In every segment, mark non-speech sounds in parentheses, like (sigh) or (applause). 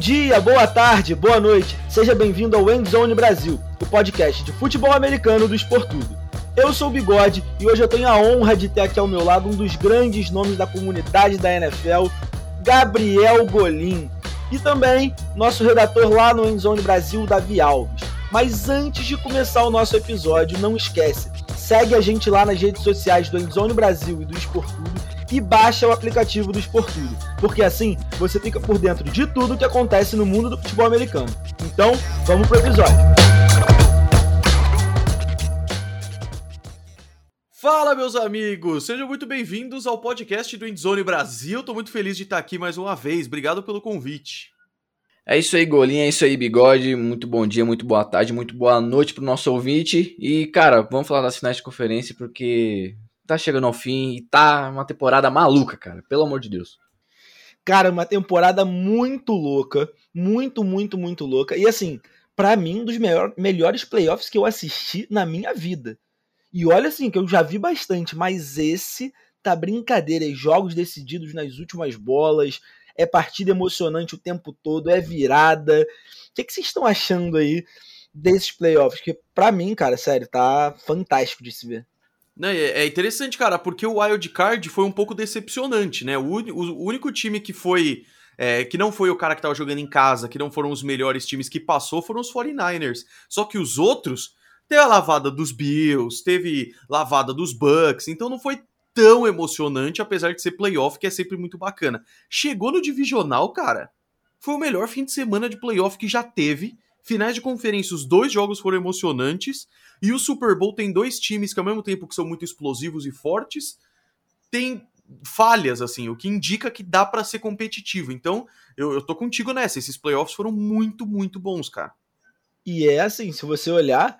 dia, boa tarde, boa noite. Seja bem-vindo ao Endzone Brasil, o podcast de futebol americano do Esportudo. Eu sou o Bigode e hoje eu tenho a honra de ter aqui ao meu lado um dos grandes nomes da comunidade da NFL, Gabriel Golim. E também nosso redator lá no Endzone Brasil, Davi Alves. Mas antes de começar o nosso episódio, não esquece, segue a gente lá nas redes sociais do Endzone Brasil e do Esportudo e baixa o aplicativo do Esportudo, porque assim você fica por dentro de tudo que acontece no mundo do futebol americano. Então, vamos pro episódio. Fala, meus amigos! Sejam muito bem-vindos ao podcast do Endzone Brasil. Tô muito feliz de estar aqui mais uma vez. Obrigado pelo convite. É isso aí, Golinha, é isso aí, Bigode. Muito bom dia, muito boa tarde, muito boa noite pro nosso ouvinte. E, cara, vamos falar das finais de conferência porque tá chegando ao fim e tá uma temporada maluca, cara. Pelo amor de Deus. Cara, uma temporada muito louca. Muito, muito, muito louca. E assim, para mim, um dos melhor, melhores playoffs que eu assisti na minha vida. E olha assim, que eu já vi bastante, mas esse tá brincadeira. É jogos decididos nas últimas bolas. É partida emocionante o tempo todo. É virada. O que, que vocês estão achando aí desses playoffs? Que para mim, cara, sério, tá fantástico de se ver. Né, é interessante, cara, porque o Wild Card foi um pouco decepcionante, né? O, o único time que foi. É, que não foi o cara que tava jogando em casa, que não foram os melhores times que passou, foram os 49ers. Só que os outros, teve a lavada dos Bills, teve lavada dos Bucks, então não foi tão emocionante, apesar de ser playoff, que é sempre muito bacana. Chegou no divisional, cara, foi o melhor fim de semana de playoff que já teve. Finais de conferência, os dois jogos foram emocionantes. E o Super Bowl tem dois times que, ao mesmo tempo que são muito explosivos e fortes, tem falhas, assim, o que indica que dá para ser competitivo. Então, eu, eu tô contigo nessa. Esses playoffs foram muito, muito bons, cara. E é assim, se você olhar,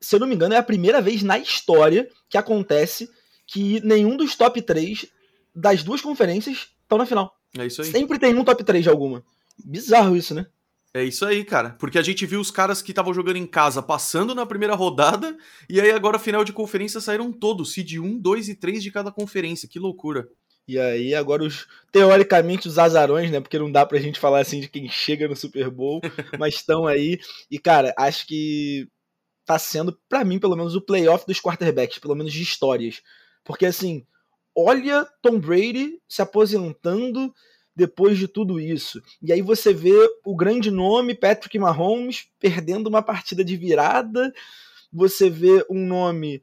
se eu não me engano, é a primeira vez na história que acontece que nenhum dos top 3 das duas conferências estão na final. É isso aí. Sempre tem um top 3 de alguma. Bizarro isso, né? É isso aí, cara. Porque a gente viu os caras que estavam jogando em casa passando na primeira rodada, e aí agora, final de conferência, saíram todos, seed 1, 2 e 3 de cada conferência. Que loucura. E aí, agora, os teoricamente, os azarões, né? Porque não dá pra gente falar assim de quem chega no Super Bowl, (laughs) mas estão aí. E, cara, acho que tá sendo, para mim, pelo menos, o playoff dos quarterbacks, pelo menos de histórias. Porque, assim, olha Tom Brady se aposentando depois de tudo isso. E aí você vê o grande nome Patrick Mahomes perdendo uma partida de virada. Você vê um nome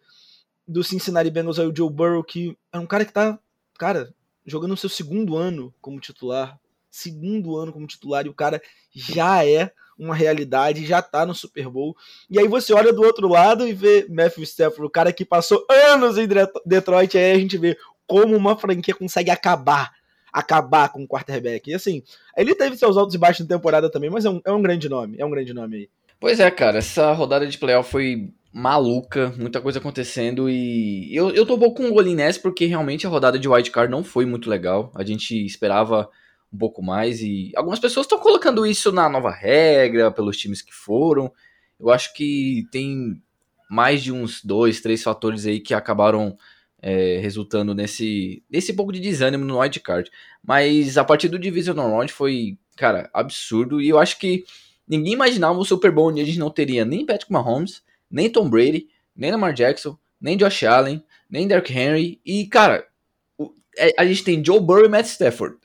do Cincinnati Bengals o Joe Burrow, que é um cara que tá, cara, jogando o seu segundo ano como titular. Segundo ano como titular, e o cara já é uma realidade, já tá no Super Bowl. E aí você olha do outro lado e vê Matthew Stafford, o cara que passou anos em Detroit, aí a gente vê como uma franquia consegue acabar acabar com o quarterback. E assim, ele teve seus altos e baixos na temporada também, mas é um, é um grande nome, é um grande nome aí. Pois é, cara, essa rodada de playoff foi maluca, muita coisa acontecendo e eu, eu tô pouco com o golinho nessa porque realmente a rodada de wildcard não foi muito legal. A gente esperava um pouco mais e algumas pessoas estão colocando isso na nova regra, pelos times que foram. Eu acho que tem mais de uns dois, três fatores aí que acabaram é, resultando nesse, nesse pouco de desânimo no wildcard. Mas a partir do Divisional Round foi, cara, absurdo. E eu acho que ninguém imaginava o Super Bowl onde a gente não teria nem Patrick Mahomes, nem Tom Brady, nem Lamar Jackson, nem Josh Allen, nem Derrick Henry. E, cara, o, é, a gente tem Joe Burrow e Matt Stafford.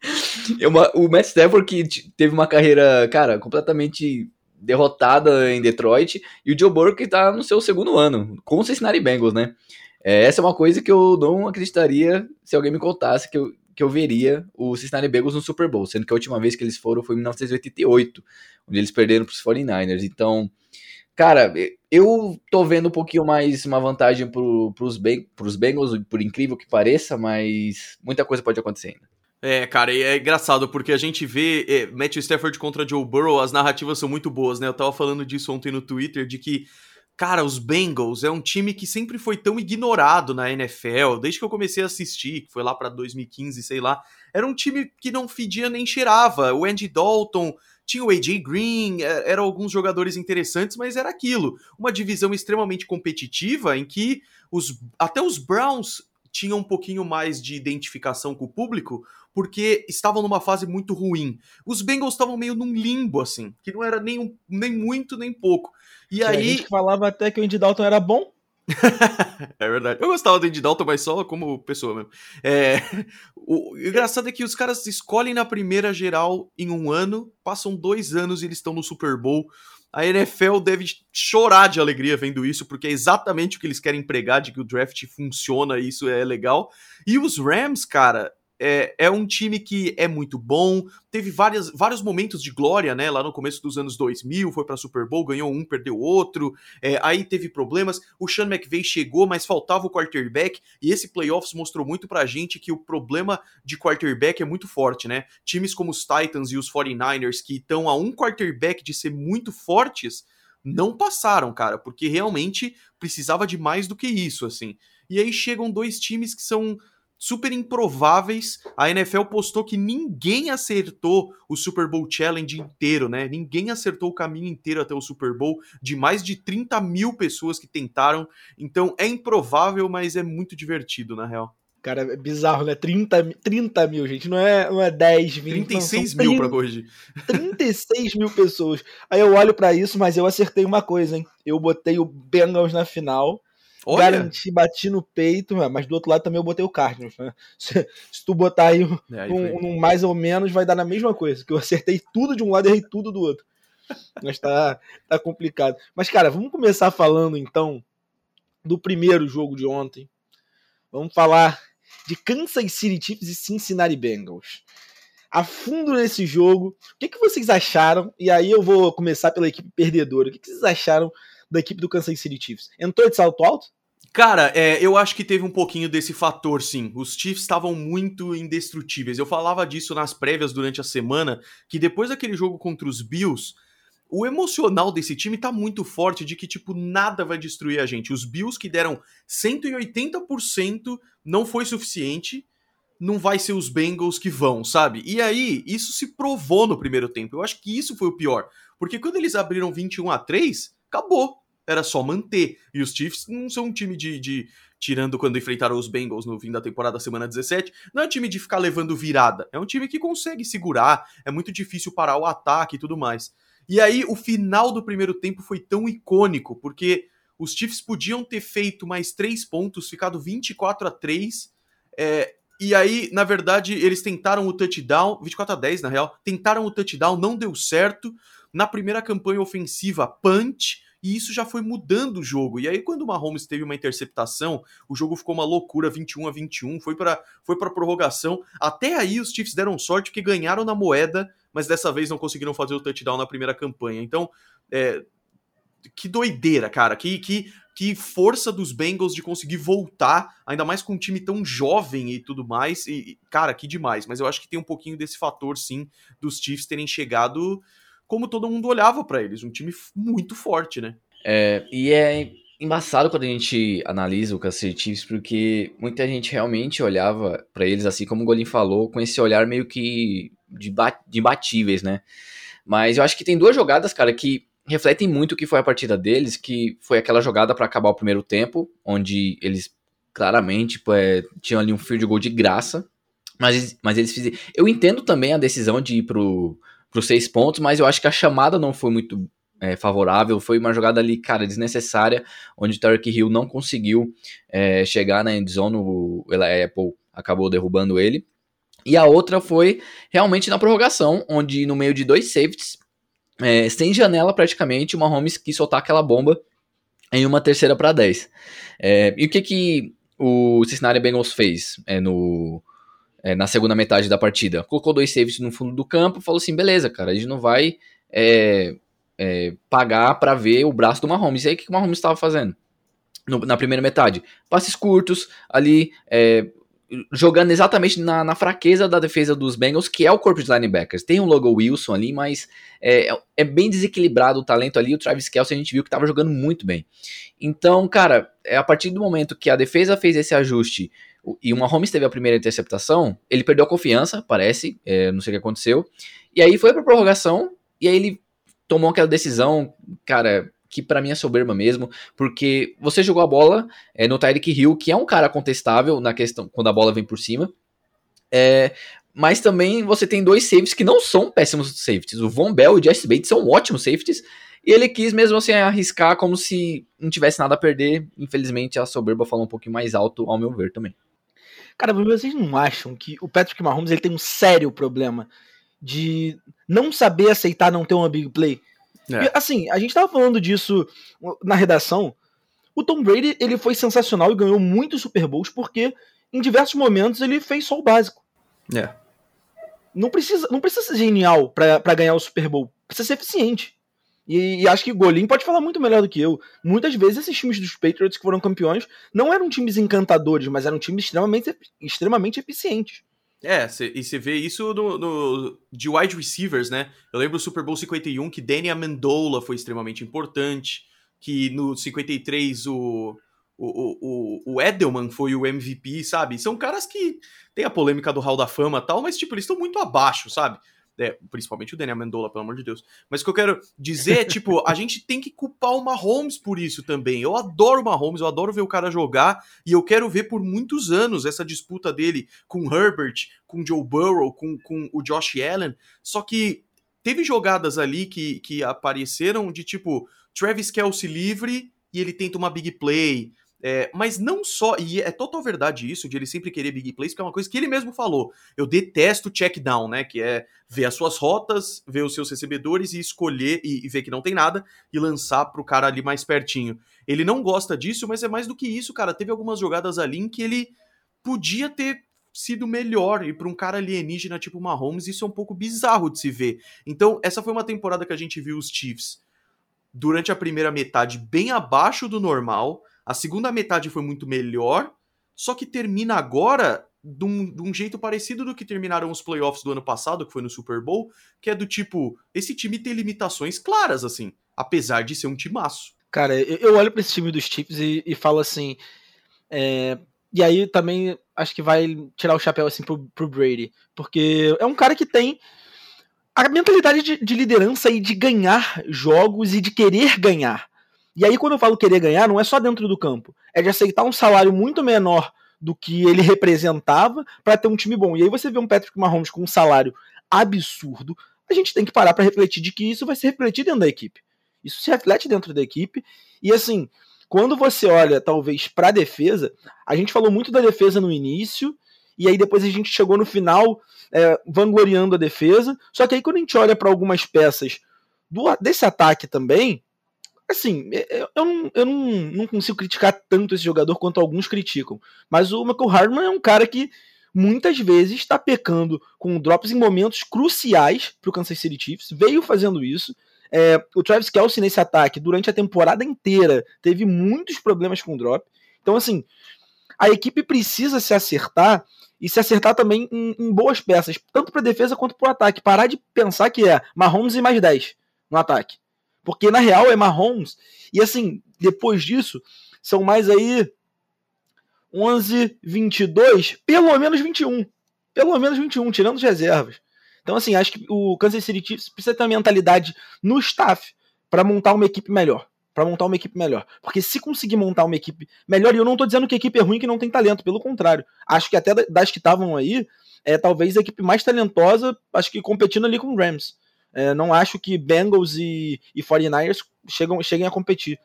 (laughs) o Matt Stafford que teve uma carreira, cara, completamente derrotada em Detroit, e o Joe Burrow que tá no seu segundo ano, com o Cincinnati Bengals, né? É, essa é uma coisa que eu não acreditaria se alguém me contasse que eu, que eu veria o Cincinnati Bengals no Super Bowl, sendo que a última vez que eles foram foi em 1988, onde eles perderam para os 49ers. Então, cara, eu tô vendo um pouquinho mais uma vantagem para os Bengals, por incrível que pareça, mas muita coisa pode acontecer ainda. É, cara, e é engraçado porque a gente vê é, Matthew Stafford contra Joe Burrow, as narrativas são muito boas, né? Eu tava falando disso ontem no Twitter, de que Cara, os Bengals é um time que sempre foi tão ignorado na NFL, desde que eu comecei a assistir, que foi lá para 2015, sei lá. Era um time que não fedia nem cheirava. O Andy Dalton, tinha o AJ Green, é, eram alguns jogadores interessantes, mas era aquilo. Uma divisão extremamente competitiva em que os, até os Browns tinha um pouquinho mais de identificação com o público, porque estavam numa fase muito ruim. Os Bengals estavam meio num limbo, assim, que não era nem, um, nem muito, nem pouco. E Tinha aí. gente que falava até que o Andy Dalton era bom. (laughs) é verdade. Eu gostava do Andy Dalton, mas só como pessoa mesmo. É... (laughs) O engraçado é que os caras escolhem na primeira geral em um ano, passam dois anos e eles estão no Super Bowl. A NFL deve chorar de alegria vendo isso, porque é exatamente o que eles querem pregar de que o draft funciona e isso é legal. E os Rams, cara, é, é um time que é muito bom, teve várias, vários momentos de glória, né? Lá no começo dos anos 2000, foi para Super Bowl, ganhou um, perdeu outro, é, aí teve problemas. O Sean McVay chegou, mas faltava o quarterback, e esse playoffs mostrou muito pra gente que o problema de quarterback é muito forte, né? Times como os Titans e os 49ers, que estão a um quarterback de ser muito fortes, não passaram, cara, porque realmente precisava de mais do que isso, assim. E aí chegam dois times que são super improváveis. A NFL postou que ninguém acertou o Super Bowl Challenge inteiro, né? Ninguém acertou o caminho inteiro até o Super Bowl, de mais de 30 mil pessoas que tentaram. Então é improvável, mas é muito divertido, na real. Cara, é bizarro, né? 30, 30 mil, gente. Não é, não é 10, 20. 36 não, mil 30, pra corrigir. (laughs) 36 mil pessoas. Aí eu olho para isso, mas eu acertei uma coisa, hein? Eu botei o Bengals na final Olha. Garanti, bati no peito, mas do outro lado também eu botei o Cardinals, né? (laughs) Se, se tu botar aí, um, é, um, um, mais ou menos, vai dar na mesma coisa, que eu acertei tudo de um lado e errei tudo do outro. Mas tá, tá complicado. Mas, cara, vamos começar falando então do primeiro jogo de ontem. Vamos falar de Kansas City Chiefs e Cincinnati Bengals. A fundo nesse jogo, o que, que vocês acharam? E aí eu vou começar pela equipe perdedora. O que, que vocês acharam da equipe do Kansas City Chiefs. Entrou de salto alto? Cara, é, eu acho que teve um pouquinho desse fator, sim. Os Chiefs estavam muito indestrutíveis. Eu falava disso nas prévias durante a semana, que depois daquele jogo contra os Bills, o emocional desse time tá muito forte de que, tipo, nada vai destruir a gente. Os Bills que deram 180% não foi suficiente, não vai ser os Bengals que vão, sabe? E aí, isso se provou no primeiro tempo. Eu acho que isso foi o pior. Porque quando eles abriram 21 a 3 acabou era só manter. E os Chiefs não são um time de, de, Tirando quando enfrentaram os Bengals no fim da temporada, semana 17, não é um time de ficar levando virada. É um time que consegue segurar, é muito difícil parar o ataque e tudo mais. E aí, o final do primeiro tempo foi tão icônico, porque os Chiefs podiam ter feito mais três pontos, ficado 24 a 3. É, e aí, na verdade, eles tentaram o touchdown, 24 a 10 na real, tentaram o touchdown, não deu certo. Na primeira campanha ofensiva, punch, e isso já foi mudando o jogo. E aí, quando o Mahomes teve uma interceptação, o jogo ficou uma loucura, 21 a 21, foi para foi pra prorrogação. Até aí, os Chiefs deram sorte porque ganharam na moeda, mas dessa vez não conseguiram fazer o touchdown na primeira campanha. Então, é, que doideira, cara. Que, que, que força dos Bengals de conseguir voltar, ainda mais com um time tão jovem e tudo mais. E, cara, que demais. Mas eu acho que tem um pouquinho desse fator, sim, dos Chiefs terem chegado como todo mundo olhava para eles. Um time muito forte, né? É, e é embaçado quando a gente analisa o Kansas Chiefs, porque muita gente realmente olhava para eles, assim como o Golin falou, com esse olhar meio que de, bat de batíveis, né? Mas eu acho que tem duas jogadas, cara, que refletem muito o que foi a partida deles, que foi aquela jogada para acabar o primeiro tempo, onde eles claramente tipo, é, tinham ali um field goal de graça, mas, mas eles fizeram... Eu entendo também a decisão de ir pro os seis pontos, mas eu acho que a chamada não foi muito é, favorável. Foi uma jogada ali, cara, desnecessária, onde o Tarek Hill não conseguiu é, chegar na endzone, o Apple acabou derrubando ele. E a outra foi realmente na prorrogação, onde no meio de dois safeties, é, sem janela praticamente, o Mahomes quis soltar aquela bomba em uma terceira para 10. É, e o que que o Cincinnati Bengals fez é, no, é, na segunda metade da partida. Colocou dois saves no fundo do campo, falou assim, beleza, cara, a gente não vai é, é, pagar para ver o braço do Mahomes. E aí o que o Mahomes estava fazendo? No, na primeira metade, passes curtos, ali, é, jogando exatamente na, na, fraqueza da defesa dos Bengals, que é o corpo de linebackers. Tem o Logo Wilson ali, mas é, é bem desequilibrado o talento ali. O Travis Kelce a gente viu que estava jogando muito bem. Então, cara, é a partir do momento que a defesa fez esse ajuste e o Mahomes teve a primeira interceptação, ele perdeu a confiança, parece, é, não sei o que aconteceu. E aí foi pra prorrogação, e aí ele tomou aquela decisão, cara, que para mim é soberba mesmo, porque você jogou a bola é, no Tyreek Hill, que é um cara contestável na questão quando a bola vem por cima. É, mas também você tem dois safeties que não são péssimos safeties. O Von Bell e o Jesse Bates são ótimos safeties. E ele quis mesmo assim arriscar como se não tivesse nada a perder. Infelizmente a soberba falou um pouquinho mais alto, ao meu ver também. Cara, vocês não acham que o Patrick Mahomes ele tem um sério problema de não saber aceitar não ter uma big play? É. E, assim, a gente tava falando disso na redação. O Tom Brady ele foi sensacional e ganhou muitos Super Bowls porque em diversos momentos ele fez só o básico. É não precisa, não precisa ser genial para ganhar o Super Bowl. Precisa ser eficiente. E, e, acho que o Golim pode falar muito melhor do que eu. Muitas vezes esses times dos Patriots que foram campeões não eram times encantadores, mas eram times extremamente, extremamente eficientes. É, cê, e você vê isso no, no, de wide receivers, né? Eu lembro do Super Bowl 51 que Danny Amendola foi extremamente importante, que no 53 o, o, o, o Edelman foi o MVP, sabe? São caras que tem a polêmica do Hall da Fama e tal, mas, tipo, eles estão muito abaixo, sabe? É, principalmente o Daniel Mendola, pelo amor de Deus. Mas o que eu quero dizer é, (laughs) tipo, a gente tem que culpar o Mahomes por isso também. Eu adoro o Mahomes, eu adoro ver o cara jogar, e eu quero ver por muitos anos essa disputa dele com Herbert, com Joe Burrow, com, com o Josh Allen. Só que teve jogadas ali que, que apareceram de tipo, Travis Kelsey livre e ele tenta uma big play. É, mas não só, e é total verdade isso, de ele sempre querer big plays, que é uma coisa que ele mesmo falou. Eu detesto check down, né? Que é ver as suas rotas, ver os seus recebedores e escolher e, e ver que não tem nada e lançar pro cara ali mais pertinho. Ele não gosta disso, mas é mais do que isso, cara. Teve algumas jogadas ali em que ele podia ter sido melhor. E para um cara alienígena tipo Mahomes, isso é um pouco bizarro de se ver. Então, essa foi uma temporada que a gente viu os Chiefs durante a primeira metade bem abaixo do normal a segunda metade foi muito melhor, só que termina agora de um, de um, jeito parecido do que terminaram os playoffs do ano passado, que foi no Super Bowl, que é do tipo, esse time tem limitações claras, assim, apesar de ser um timaço. Cara, eu olho para esse time dos Chiefs e, e falo assim. É, e aí também acho que vai tirar o chapéu assim pro, pro Brady. Porque é um cara que tem a mentalidade de, de liderança e de ganhar jogos e de querer ganhar. E aí, quando eu falo querer ganhar, não é só dentro do campo, é de aceitar um salário muito menor do que ele representava para ter um time bom. E aí você vê um Patrick Mahomes com um salário absurdo, a gente tem que parar para refletir de que isso vai se refletir dentro da equipe. Isso se reflete dentro da equipe. E assim, quando você olha talvez para a defesa, a gente falou muito da defesa no início, e aí depois a gente chegou no final é, vangloriando a defesa. Só que aí quando a gente olha para algumas peças do, desse ataque também, assim, é, é, eu, não, eu não, não consigo criticar tanto esse jogador quanto alguns criticam. Mas o Michael Hardman é um cara que muitas vezes está pecando com drops em momentos cruciais para o Kansas City Chiefs. Veio fazendo isso. É, o Travis Kelsey nesse ataque, durante a temporada inteira, teve muitos problemas com drop. Então, assim, a equipe precisa se acertar e se acertar também em, em boas peças, tanto para defesa quanto para o ataque. Parar de pensar que é Mahomes e mais 10 no ataque. Porque na real é Mahomes. E assim, depois disso, são mais aí 11, 22, pelo menos 21. Pelo menos 21, tirando as reservas. Então, assim, acho que o Kansas City Chiefs precisa ter uma mentalidade no staff para montar uma equipe melhor. Para montar uma equipe melhor. Porque se conseguir montar uma equipe melhor, e eu não tô dizendo que a equipe é ruim que não tem talento, pelo contrário. Acho que até das que estavam aí, é talvez a equipe mais talentosa, acho que competindo ali com o Rams. É, não acho que Bengals e, e 49ers chegam, cheguem a competir.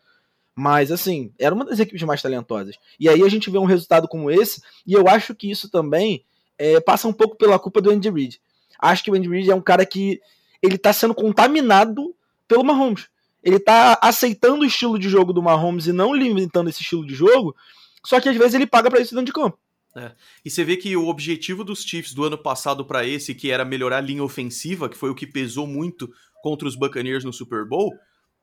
Mas, assim, era uma das equipes mais talentosas. E aí a gente vê um resultado como esse, e eu acho que isso também é, passa um pouco pela culpa do Andy Reid. Acho que o Andy Reid é um cara que ele tá sendo contaminado pelo Mahomes. Ele tá aceitando o estilo de jogo do Mahomes e não limitando esse estilo de jogo, só que às vezes ele paga para isso dentro de campo. É. E você vê que o objetivo dos Chiefs do ano passado para esse, que era melhorar a linha ofensiva, que foi o que pesou muito contra os Buccaneers no Super Bowl,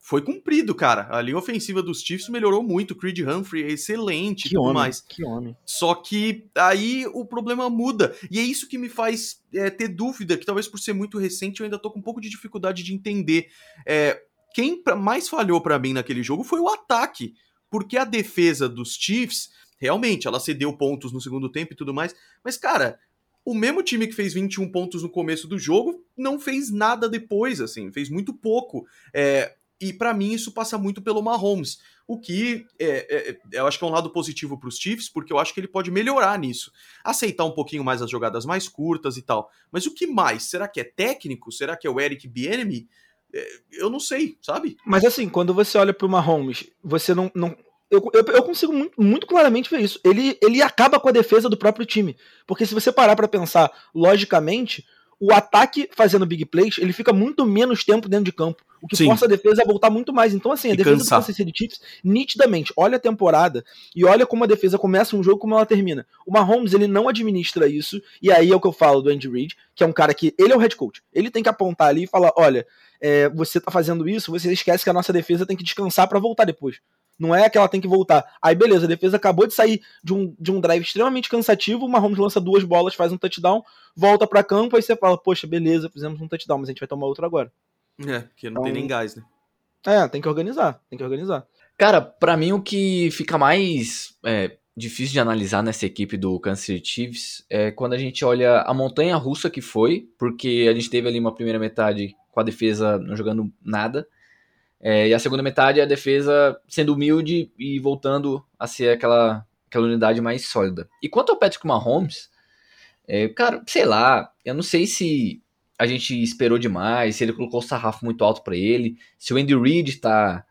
foi cumprido, cara. A linha ofensiva dos Chiefs melhorou muito. Creed Humphrey é excelente e tudo homem, mais. Que homem. Só que aí o problema muda. E é isso que me faz é, ter dúvida, que talvez por ser muito recente eu ainda tô com um pouco de dificuldade de entender. É, quem mais falhou para mim naquele jogo foi o ataque. Porque a defesa dos Chiefs realmente, ela cedeu pontos no segundo tempo e tudo mais. Mas, cara, o mesmo time que fez 21 pontos no começo do jogo não fez nada depois, assim, fez muito pouco. É, E para mim isso passa muito pelo Mahomes, o que é, é, eu acho que é um lado positivo para os Chiefs, porque eu acho que ele pode melhorar nisso, aceitar um pouquinho mais as jogadas mais curtas e tal. Mas o que mais? Será que é técnico? Será que é o Eric Bieniemy? É, eu não sei, sabe? Mas assim, quando você olha para o Mahomes, você não, não eu, eu, eu, consigo muito, muito, claramente ver isso. Ele, ele acaba com a defesa do próprio time. Porque se você parar para pensar logicamente, o ataque fazendo big plays, ele fica muito menos tempo dentro de campo. O que Sim. força a defesa a voltar muito mais. Então, assim, a e defesa cansar. do Kansas City Chiefs, nitidamente, olha a temporada e olha como a defesa começa um jogo como ela termina. O Mahomes, ele não administra isso, e aí é o que eu falo do Andy Reid, que é um cara que, ele é o head coach. Ele tem que apontar ali e falar, olha, é, você tá fazendo isso, você esquece que a nossa defesa tem que descansar para voltar depois. Não é que ela tem que voltar. Aí, beleza, a defesa acabou de sair de um, de um drive extremamente cansativo. O Mahomes lança duas bolas, faz um touchdown, volta para campo, aí você fala, poxa, beleza, fizemos um touchdown, mas a gente vai tomar outro agora. É, porque não então, tem nem gás, né? É, tem que organizar, tem que organizar. Cara, para mim o que fica mais é, difícil de analisar nessa equipe do Kansas City Chiefs é quando a gente olha a montanha russa que foi, porque a gente teve ali uma primeira metade com a defesa não jogando nada. É, e a segunda metade é a defesa sendo humilde e voltando a ser aquela, aquela unidade mais sólida. E quanto ao Patrick Mahomes, é, cara, sei lá, eu não sei se a gente esperou demais, se ele colocou o sarrafo muito alto para ele, se o Andy Reid tá,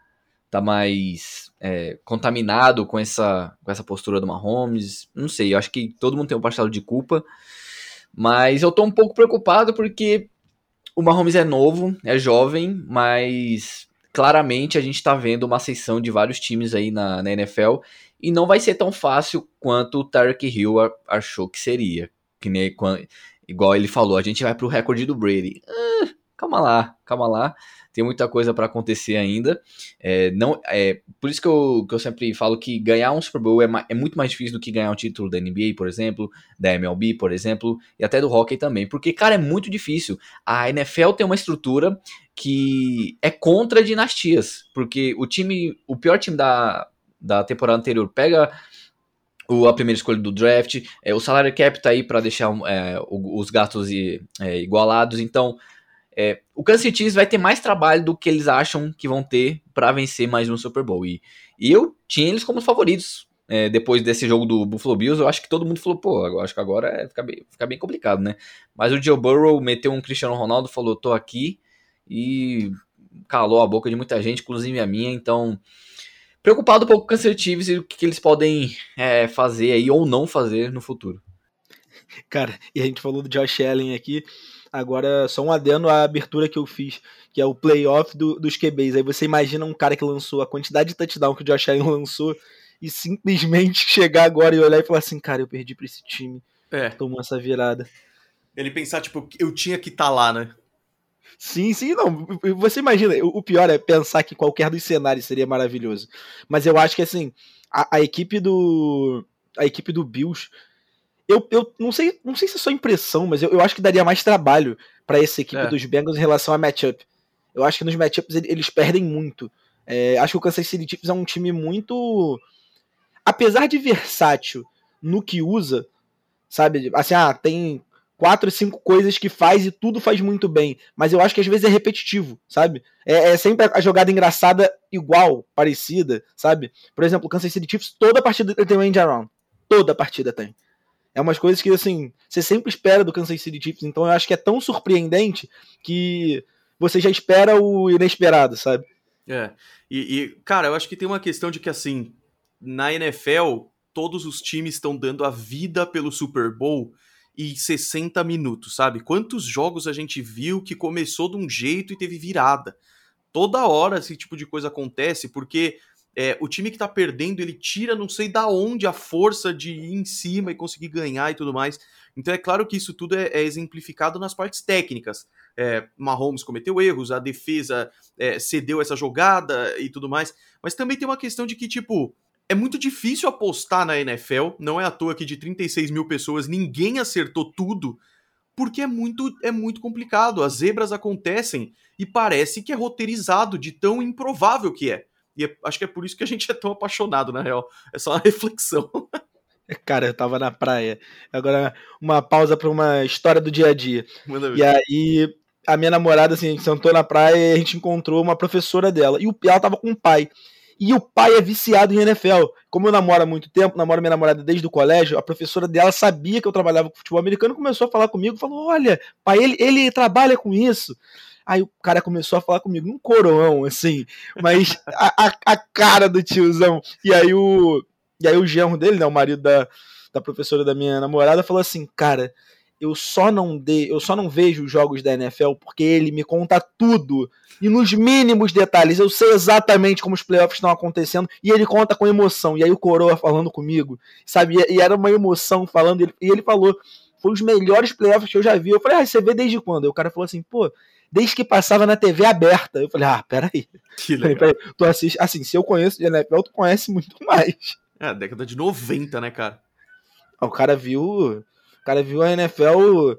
tá mais é, contaminado com essa, com essa postura do Mahomes, não sei, eu acho que todo mundo tem um parcelo de culpa, mas eu tô um pouco preocupado porque o Mahomes é novo, é jovem, mas claramente a gente está vendo uma ascensão de vários times aí na, na, NFL e não vai ser tão fácil quanto o Tarek Hill achou que seria. Que nem quando, igual ele falou, a gente vai para o recorde do Brady. Ah, calma lá, calma lá tem muita coisa para acontecer ainda. É, não, é, por isso que eu, que eu sempre falo que ganhar um Super Bowl é, é, muito mais difícil do que ganhar um título da NBA, por exemplo, da MLB, por exemplo, e até do hockey também. Porque, cara, é muito difícil. A NFL tem uma estrutura que é contra dinastias. Porque o time, o pior time da, da temporada anterior pega o, a primeira escolha do draft, é, o salário cap tá aí para deixar é, os gastos é, igualados, então é, o Kansas City vai ter mais trabalho do que eles acham que vão ter para vencer mais um Super Bowl. E, e eu tinha eles como favoritos é, depois desse jogo do Buffalo Bills. Eu acho que todo mundo falou, pô, eu acho que agora é, fica, bem, fica bem complicado, né? Mas o Joe Burrow meteu um Cristiano Ronaldo, falou, tô aqui e calou a boca de muita gente, inclusive a minha. Então, preocupado um pouco com o Kansas City e o que, que eles podem é, fazer aí ou não fazer no futuro. Cara, e a gente falou do Josh Allen aqui. Agora, só um adendo à abertura que eu fiz, que é o playoff do, dos QBs. Aí você imagina um cara que lançou a quantidade de touchdown que o Josh Allen (laughs) lançou e simplesmente (laughs) chegar agora e olhar e falar assim, cara, eu perdi pra esse time. É. Tomou essa virada. Ele pensar, tipo, eu tinha que estar tá lá, né? Sim, sim, não. Você imagina, o pior é pensar que qualquer dos cenários seria maravilhoso. Mas eu acho que assim, a, a equipe do. A equipe do Bills eu, eu não sei não sei se é só impressão, mas eu, eu acho que daria mais trabalho para essa equipe é. dos Bengals em relação a matchup. Eu acho que nos matchups eles perdem muito. É, acho que o Kansas City Chiefs é um time muito. Apesar de versátil no que usa, sabe? Assim, ah, tem quatro, cinco coisas que faz e tudo faz muito bem. Mas eu acho que às vezes é repetitivo, sabe? É, é sempre a jogada engraçada igual, parecida, sabe? Por exemplo, o Kansas City Chiefs, toda partida tem um end around. Toda partida tem. É umas coisas que, assim, você sempre espera do Kansas City Chiefs. Então eu acho que é tão surpreendente que você já espera o inesperado, sabe? É. E, e, cara, eu acho que tem uma questão de que, assim, na NFL, todos os times estão dando a vida pelo Super Bowl e 60 minutos, sabe? Quantos jogos a gente viu que começou de um jeito e teve virada? Toda hora esse tipo de coisa acontece, porque é, o time que tá perdendo, ele tira não sei da onde a força de ir em cima e conseguir ganhar e tudo mais. Então é claro que isso tudo é, é exemplificado nas partes técnicas. É, Mahomes cometeu erros, a defesa é, cedeu essa jogada e tudo mais. Mas também tem uma questão de que, tipo, é muito difícil apostar na NFL. Não é à toa que de 36 mil pessoas ninguém acertou tudo. Porque é muito, é muito complicado. As zebras acontecem e parece que é roteirizado de tão improvável que é. E é, acho que é por isso que a gente é tão apaixonado, na real. É só uma (laughs) reflexão. Cara, eu tava na praia. Agora, uma pausa para uma história do dia a dia. Manda ver. E aí, a minha namorada, assim, a gente sentou na praia e a gente encontrou uma professora dela. E o, ela tava com o pai. E o pai é viciado em NFL. Como eu namoro há muito tempo, namoro minha namorada desde o colégio, a professora dela sabia que eu trabalhava com futebol americano, começou a falar comigo, falou: Olha, pai, ele, ele trabalha com isso. Aí o cara começou a falar comigo, um coroão, assim, mas a, a, a, cara do tiozão. E aí o, e aí o genro dele, né, o marido da, da professora da minha namorada, falou assim: Cara, eu só não de, eu só não vejo os jogos da NFL porque ele me conta tudo e nos mínimos detalhes. Eu sei exatamente como os playoffs estão acontecendo e ele conta com emoção. E aí o Coroa falando comigo, sabe? E era uma emoção falando e ele, e ele falou: "Foi os melhores playoffs que eu já vi". Eu falei: "Ah, você vê desde quando?". E o cara falou assim: "Pô, desde que passava na TV aberta". Eu falei: "Ah, peraí". Que legal. Falei, peraí, tu assiste, assim, se eu conheço de NFL, tu conhece muito mais. É, década de 90, né, cara? O cara viu cara viu a NFL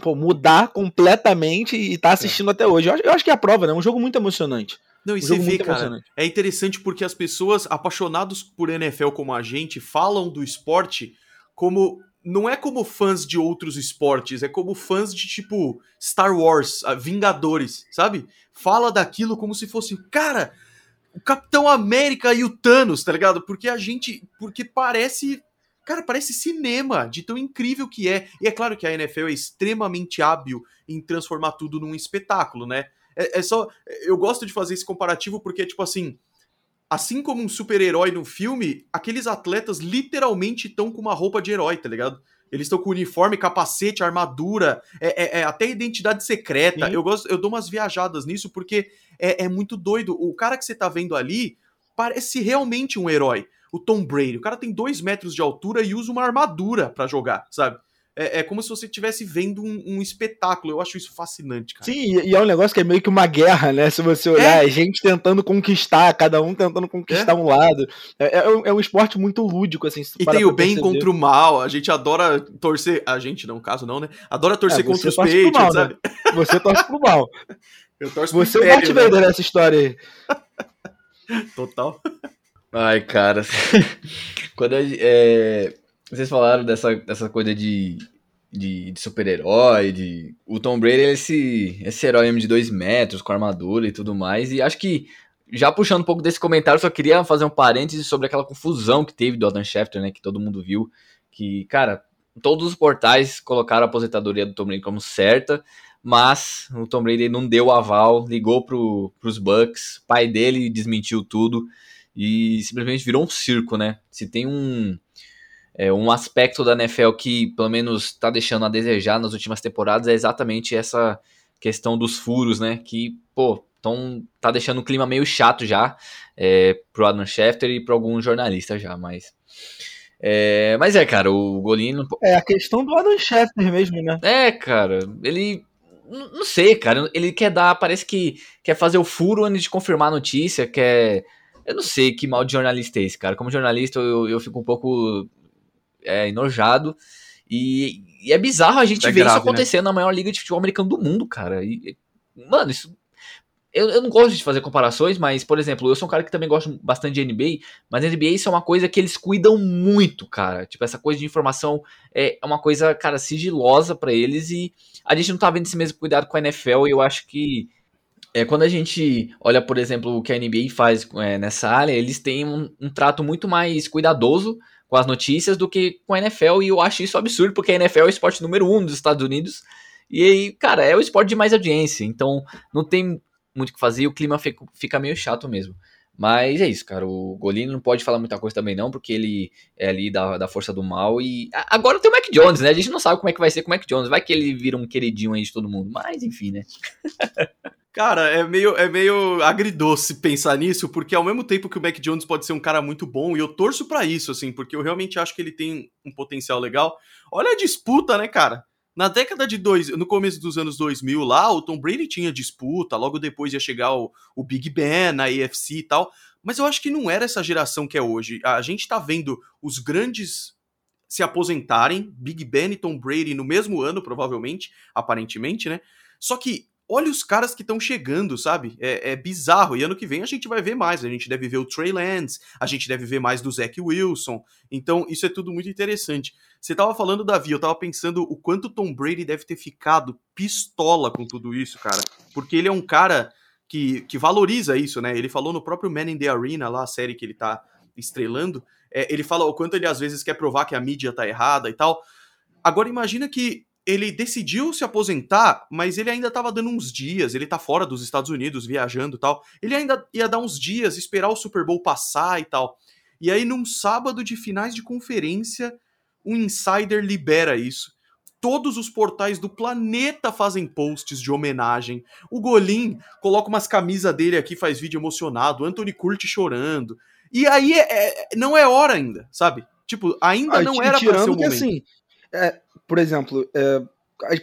pô, mudar completamente e tá assistindo é. até hoje. Eu acho, eu acho, que é a prova, né? É um jogo muito emocionante. Não, e um você vê, cara, é interessante porque as pessoas apaixonadas por NFL como a gente falam do esporte como não é como fãs de outros esportes, é como fãs de tipo Star Wars, Vingadores, sabe? Fala daquilo como se fosse, cara, o Capitão América e o Thanos, tá ligado? Porque a gente, porque parece Cara, parece cinema, de tão incrível que é. E é claro que a NFL é extremamente hábil em transformar tudo num espetáculo, né? É, é só. Eu gosto de fazer esse comparativo porque, tipo assim. Assim como um super-herói no filme, aqueles atletas literalmente estão com uma roupa de herói, tá ligado? Eles estão com uniforme, capacete, armadura, é, é, é até identidade secreta. Eu gosto, eu dou umas viajadas nisso porque é, é muito doido. O cara que você tá vendo ali parece realmente um herói o Tom Brady. O cara tem dois metros de altura e usa uma armadura para jogar, sabe? É, é, como se você estivesse vendo um, um, espetáculo. Eu acho isso fascinante, cara. Sim, e é um negócio que é meio que uma guerra, né? Se você olhar, é, é gente tentando conquistar, cada um tentando conquistar é. um lado. É, é, um, é, um, esporte muito lúdico, assim. E tem o bem perceber. contra o mal. A gente adora torcer. A gente, não, caso não, né? Adora torcer contra os peitos, né? sabe? Né? (laughs) Você torce pro mal. (laughs) Eu torço pro Você é o Darth Vader né? nessa história aí. (laughs) Total. Ai, cara. Quando é, vocês falaram dessa, dessa coisa de, de, de super-herói, de. O Tom Brady é esse, esse herói de dois metros, com armadura e tudo mais. E acho que, já puxando um pouco desse comentário, só queria fazer um parêntese sobre aquela confusão que teve do Adam Schefter, né? Que todo mundo viu. Que, cara, todos os portais colocaram a aposentadoria do Tom Brady como certa. Mas o Tom Brady não deu o aval, ligou pro, pros Bucks, pai dele desmentiu tudo e simplesmente virou um circo, né? Se tem um, é, um aspecto da NFL que pelo menos está deixando a desejar nas últimas temporadas é exatamente essa questão dos furos, né? Que, pô, tão, tá deixando o clima meio chato já é, pro Adam Schefter e para alguns jornalistas já, mas... É, mas é, cara, o Golino... É a questão do Adam Schefter mesmo, né? É, cara, ele... Não sei, cara, ele quer dar, parece que quer fazer o furo antes de confirmar a notícia, quer eu não sei que mal de jornalista é esse, cara. Como jornalista, eu, eu fico um pouco é, enojado. E, e é bizarro a gente é ver grave, isso acontecendo né? na maior liga de futebol americano do mundo, cara. E, mano, isso. Eu, eu não gosto de fazer comparações, mas, por exemplo, eu sou um cara que também gosta bastante de NBA, mas NBA isso é uma coisa que eles cuidam muito, cara. Tipo, essa coisa de informação é uma coisa, cara, sigilosa para eles e a gente não tá vendo esse mesmo cuidado com a NFL e eu acho que é, quando a gente olha, por exemplo, o que a NBA faz é, nessa área, eles têm um, um, trato muito mais cuidadoso com as notícias do que com a NFL, e eu acho isso absurdo, porque a NFL é o esporte número um dos Estados Unidos, e aí, cara, é o esporte de mais audiência, então não tem muito o que fazer, e o clima fica, meio chato mesmo. Mas é isso, cara. O Golino não pode falar muita coisa também, não, porque ele é ali da, da força do mal. E agora tem o Mac Jones, né? A gente não sabe como é que vai ser com o Mac Jones. Vai que ele vira um queridinho aí de todo mundo. Mas, enfim, né? (laughs) Cara, é meio, é meio agridoce pensar nisso, porque ao mesmo tempo que o Mac Jones pode ser um cara muito bom, e eu torço para isso, assim, porque eu realmente acho que ele tem um potencial legal. Olha a disputa, né, cara? Na década de dois, no começo dos anos 2000 lá, o Tom Brady tinha disputa, logo depois ia chegar o, o Big Ben na AFC e tal, mas eu acho que não era essa geração que é hoje. A gente tá vendo os grandes se aposentarem, Big Ben e Tom Brady no mesmo ano, provavelmente, aparentemente, né? Só que olha os caras que estão chegando, sabe? É, é, bizarro. E ano que vem a gente vai ver mais. A gente deve ver o Trey Lance, a gente deve ver mais do Zach Wilson. Então, isso é tudo muito interessante. Você tava falando, Davi, eu tava pensando o quanto Tom Brady deve ter ficado pistola com tudo isso, cara. Porque ele é um cara que, que valoriza isso, né? Ele falou no próprio Man in the Arena, lá a série que ele tá estrelando. É, ele fala o quanto ele às vezes quer provar que a mídia tá errada e tal. Agora imagina que ele decidiu se aposentar, mas ele ainda estava dando uns dias, ele tá fora dos Estados Unidos, viajando e tal. Ele ainda ia dar uns dias, esperar o Super Bowl passar e tal. E aí, num sábado de finais de conferência, um insider libera isso. Todos os portais do planeta fazem posts de homenagem. O Golim coloca umas camisas dele aqui, faz vídeo emocionado. O Anthony Curti chorando. E aí é, é, não é hora ainda, sabe? Tipo, ainda ah, não era pra ser o momento. Assim, é, por exemplo, é,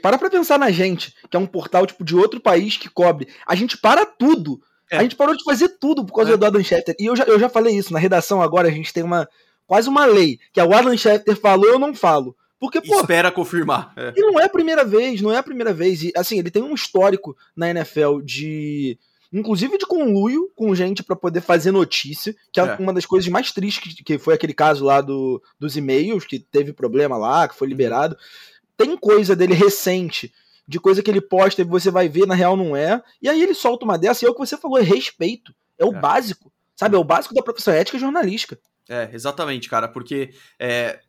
para pra pensar na gente, que é um portal tipo de outro país que cobre. A gente para tudo. É. A gente parou de fazer tudo por causa é. do Adam Schefter. E eu já, eu já falei isso, na redação agora a gente tem uma quase uma lei, que é o Adam Schefter falou, eu não falo. Porque, pô, Espera confirmar. É. E não é a primeira vez, não é a primeira vez. E, assim, ele tem um histórico na NFL de inclusive de conluio com gente para poder fazer notícia, que é, é, uma das coisas mais tristes que, foi aquele caso lá do, dos e-mails, que teve problema lá, que foi uhum. liberado. Tem coisa dele recente, de coisa que ele posta e você vai ver, na real não é. E aí ele solta uma dessa, e é o que você falou, é respeito. É o é. básico, sabe? É o básico da profissão ética jornalística. É, exatamente, cara, porque é,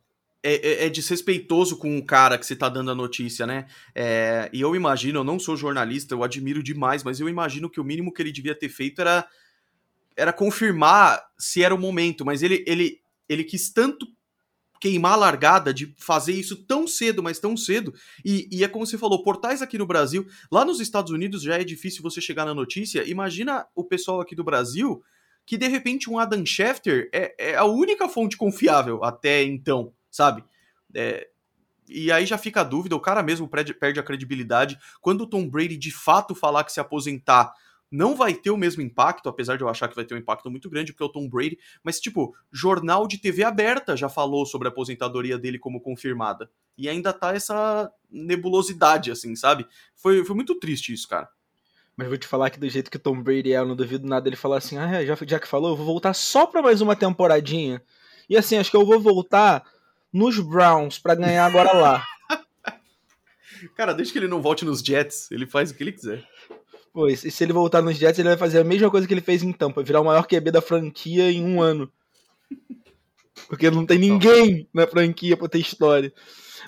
é, é, é, desrespeitoso com o cara que você tá dando a notícia, né? É, e eu imagino, eu não sou jornalista, eu admiro demais, mas eu imagino que o mínimo que ele devia ter feito era, era confirmar se era o momento, mas ele, ele, ele quis tanto queimar a largada de fazer isso tão cedo, mas tão cedo. E, e, é como você falou, portais aqui no Brasil, lá nos Estados Unidos já é difícil você chegar na notícia. Imagina o pessoal aqui do Brasil que de repente um Adam Schefter é, é a única fonte confiável até então sabe? É, e aí já fica a dúvida, o cara mesmo perde a credibilidade. Quando o Tom Brady de fato falar que se aposentar, não vai ter o mesmo impacto, apesar de eu achar que vai ter um impacto muito grande, porque é o Tom Brady. Mas, tipo, jornal de TV aberta já falou sobre a aposentadoria dele como confirmada. E ainda tá essa nebulosidade, assim, sabe? Foi, foi muito triste isso, cara. Mas vou te falar que do jeito que o Tom Brady é, eu não duvido nada ele falar assim: ah, já, já que falou, eu vou voltar só pra mais uma temporadinha. E assim, acho que eu vou voltar nos Browns para ganhar agora lá. (laughs) Cara, desde que ele não volte nos Jets, ele faz o que ele quiser. Pois, e se ele voltar nos Jets, ele vai fazer a mesma coisa que ele fez em Tampa, virar o maior QB da franquia em um ano. Porque não tem ninguém na franquia pra ter história.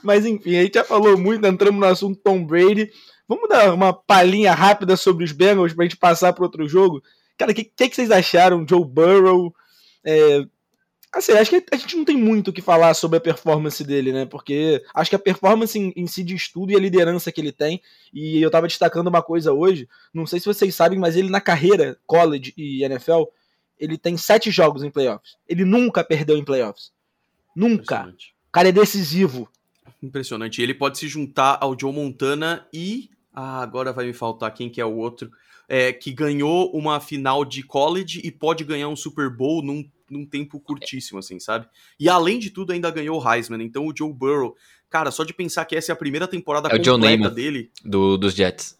Mas enfim, a gente já falou muito, entramos no assunto Tom Brady. Vamos dar uma palhinha rápida sobre os Bengals pra gente passar para outro jogo. Cara, o que, que, que, vocês acharam? Joe Burrow, é, Assim, acho que a gente não tem muito o que falar sobre a performance dele, né? Porque acho que a performance em, em, si de estudo e a liderança que ele tem. E eu tava destacando uma coisa hoje, não sei se vocês sabem, mas ele na carreira, college e NFL, ele tem sete jogos em playoffs. Ele nunca perdeu em playoffs. Nunca. O cara é decisivo. Impressionante. Ele pode se juntar ao Joe Montana e. Ah, agora vai me faltar quem que é o outro. É, que ganhou uma final de college e pode ganhar um Super Bowl num num tempo curtíssimo, assim, sabe? E além de tudo, ainda ganhou o Heisman. Então o Joe Burrow, cara, só de pensar que essa é a primeira temporada é completa dele. Do, dos Jets.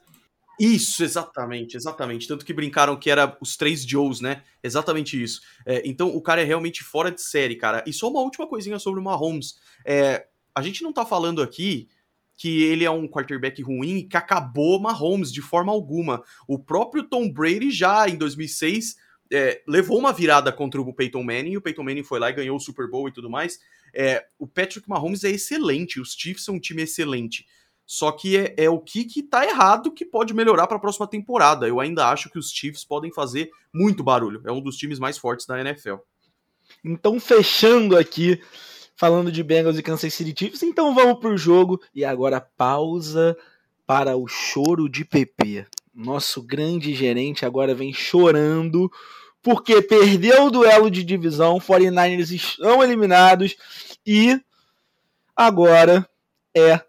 Isso, exatamente, exatamente. Tanto que brincaram que era os três Joes, né? Exatamente isso. É, então o cara é realmente fora de série, cara. E só uma última coisinha sobre o Mahomes. É, a gente não tá falando aqui que ele é um quarterback ruim e que acabou Mahomes de forma alguma. O próprio Tom Brady já em 2006 é, levou uma virada contra o Peyton Manning, e o Peyton Manning foi lá e ganhou o Super Bowl e tudo mais. É, o Patrick Mahomes é excelente, os Chiefs são um time excelente. Só que é, é o que, que tá errado que pode melhorar para a próxima temporada. Eu ainda acho que os Chiefs podem fazer muito barulho. É um dos times mais fortes da NFL. Então, fechando aqui, falando de Bengals e Kansas City Chiefs, então vamos pro jogo. E agora pausa para o choro de PP nosso grande gerente agora vem chorando porque perdeu o duelo de divisão, 49ers estão eliminados e agora é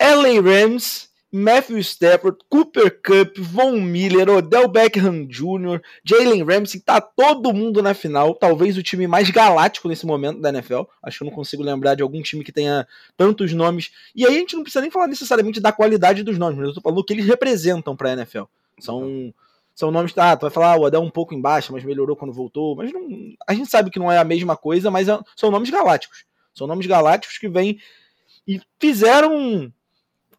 LA Rams Matthew Stafford, Cooper Cup, Von Miller, Odell Beckham Jr., Jalen Ramsey, tá todo mundo na final. Talvez o time mais galáctico nesse momento da NFL. Acho que eu não consigo lembrar de algum time que tenha tantos nomes. E aí a gente não precisa nem falar necessariamente da qualidade dos nomes, mas eu tô falando o que eles representam pra NFL. São, são nomes que, ah, tu vai falar, ah, o Odell um pouco embaixo, mas melhorou quando voltou. Mas não, a gente sabe que não é a mesma coisa, mas é, são nomes galácticos. São nomes galácticos que vêm e fizeram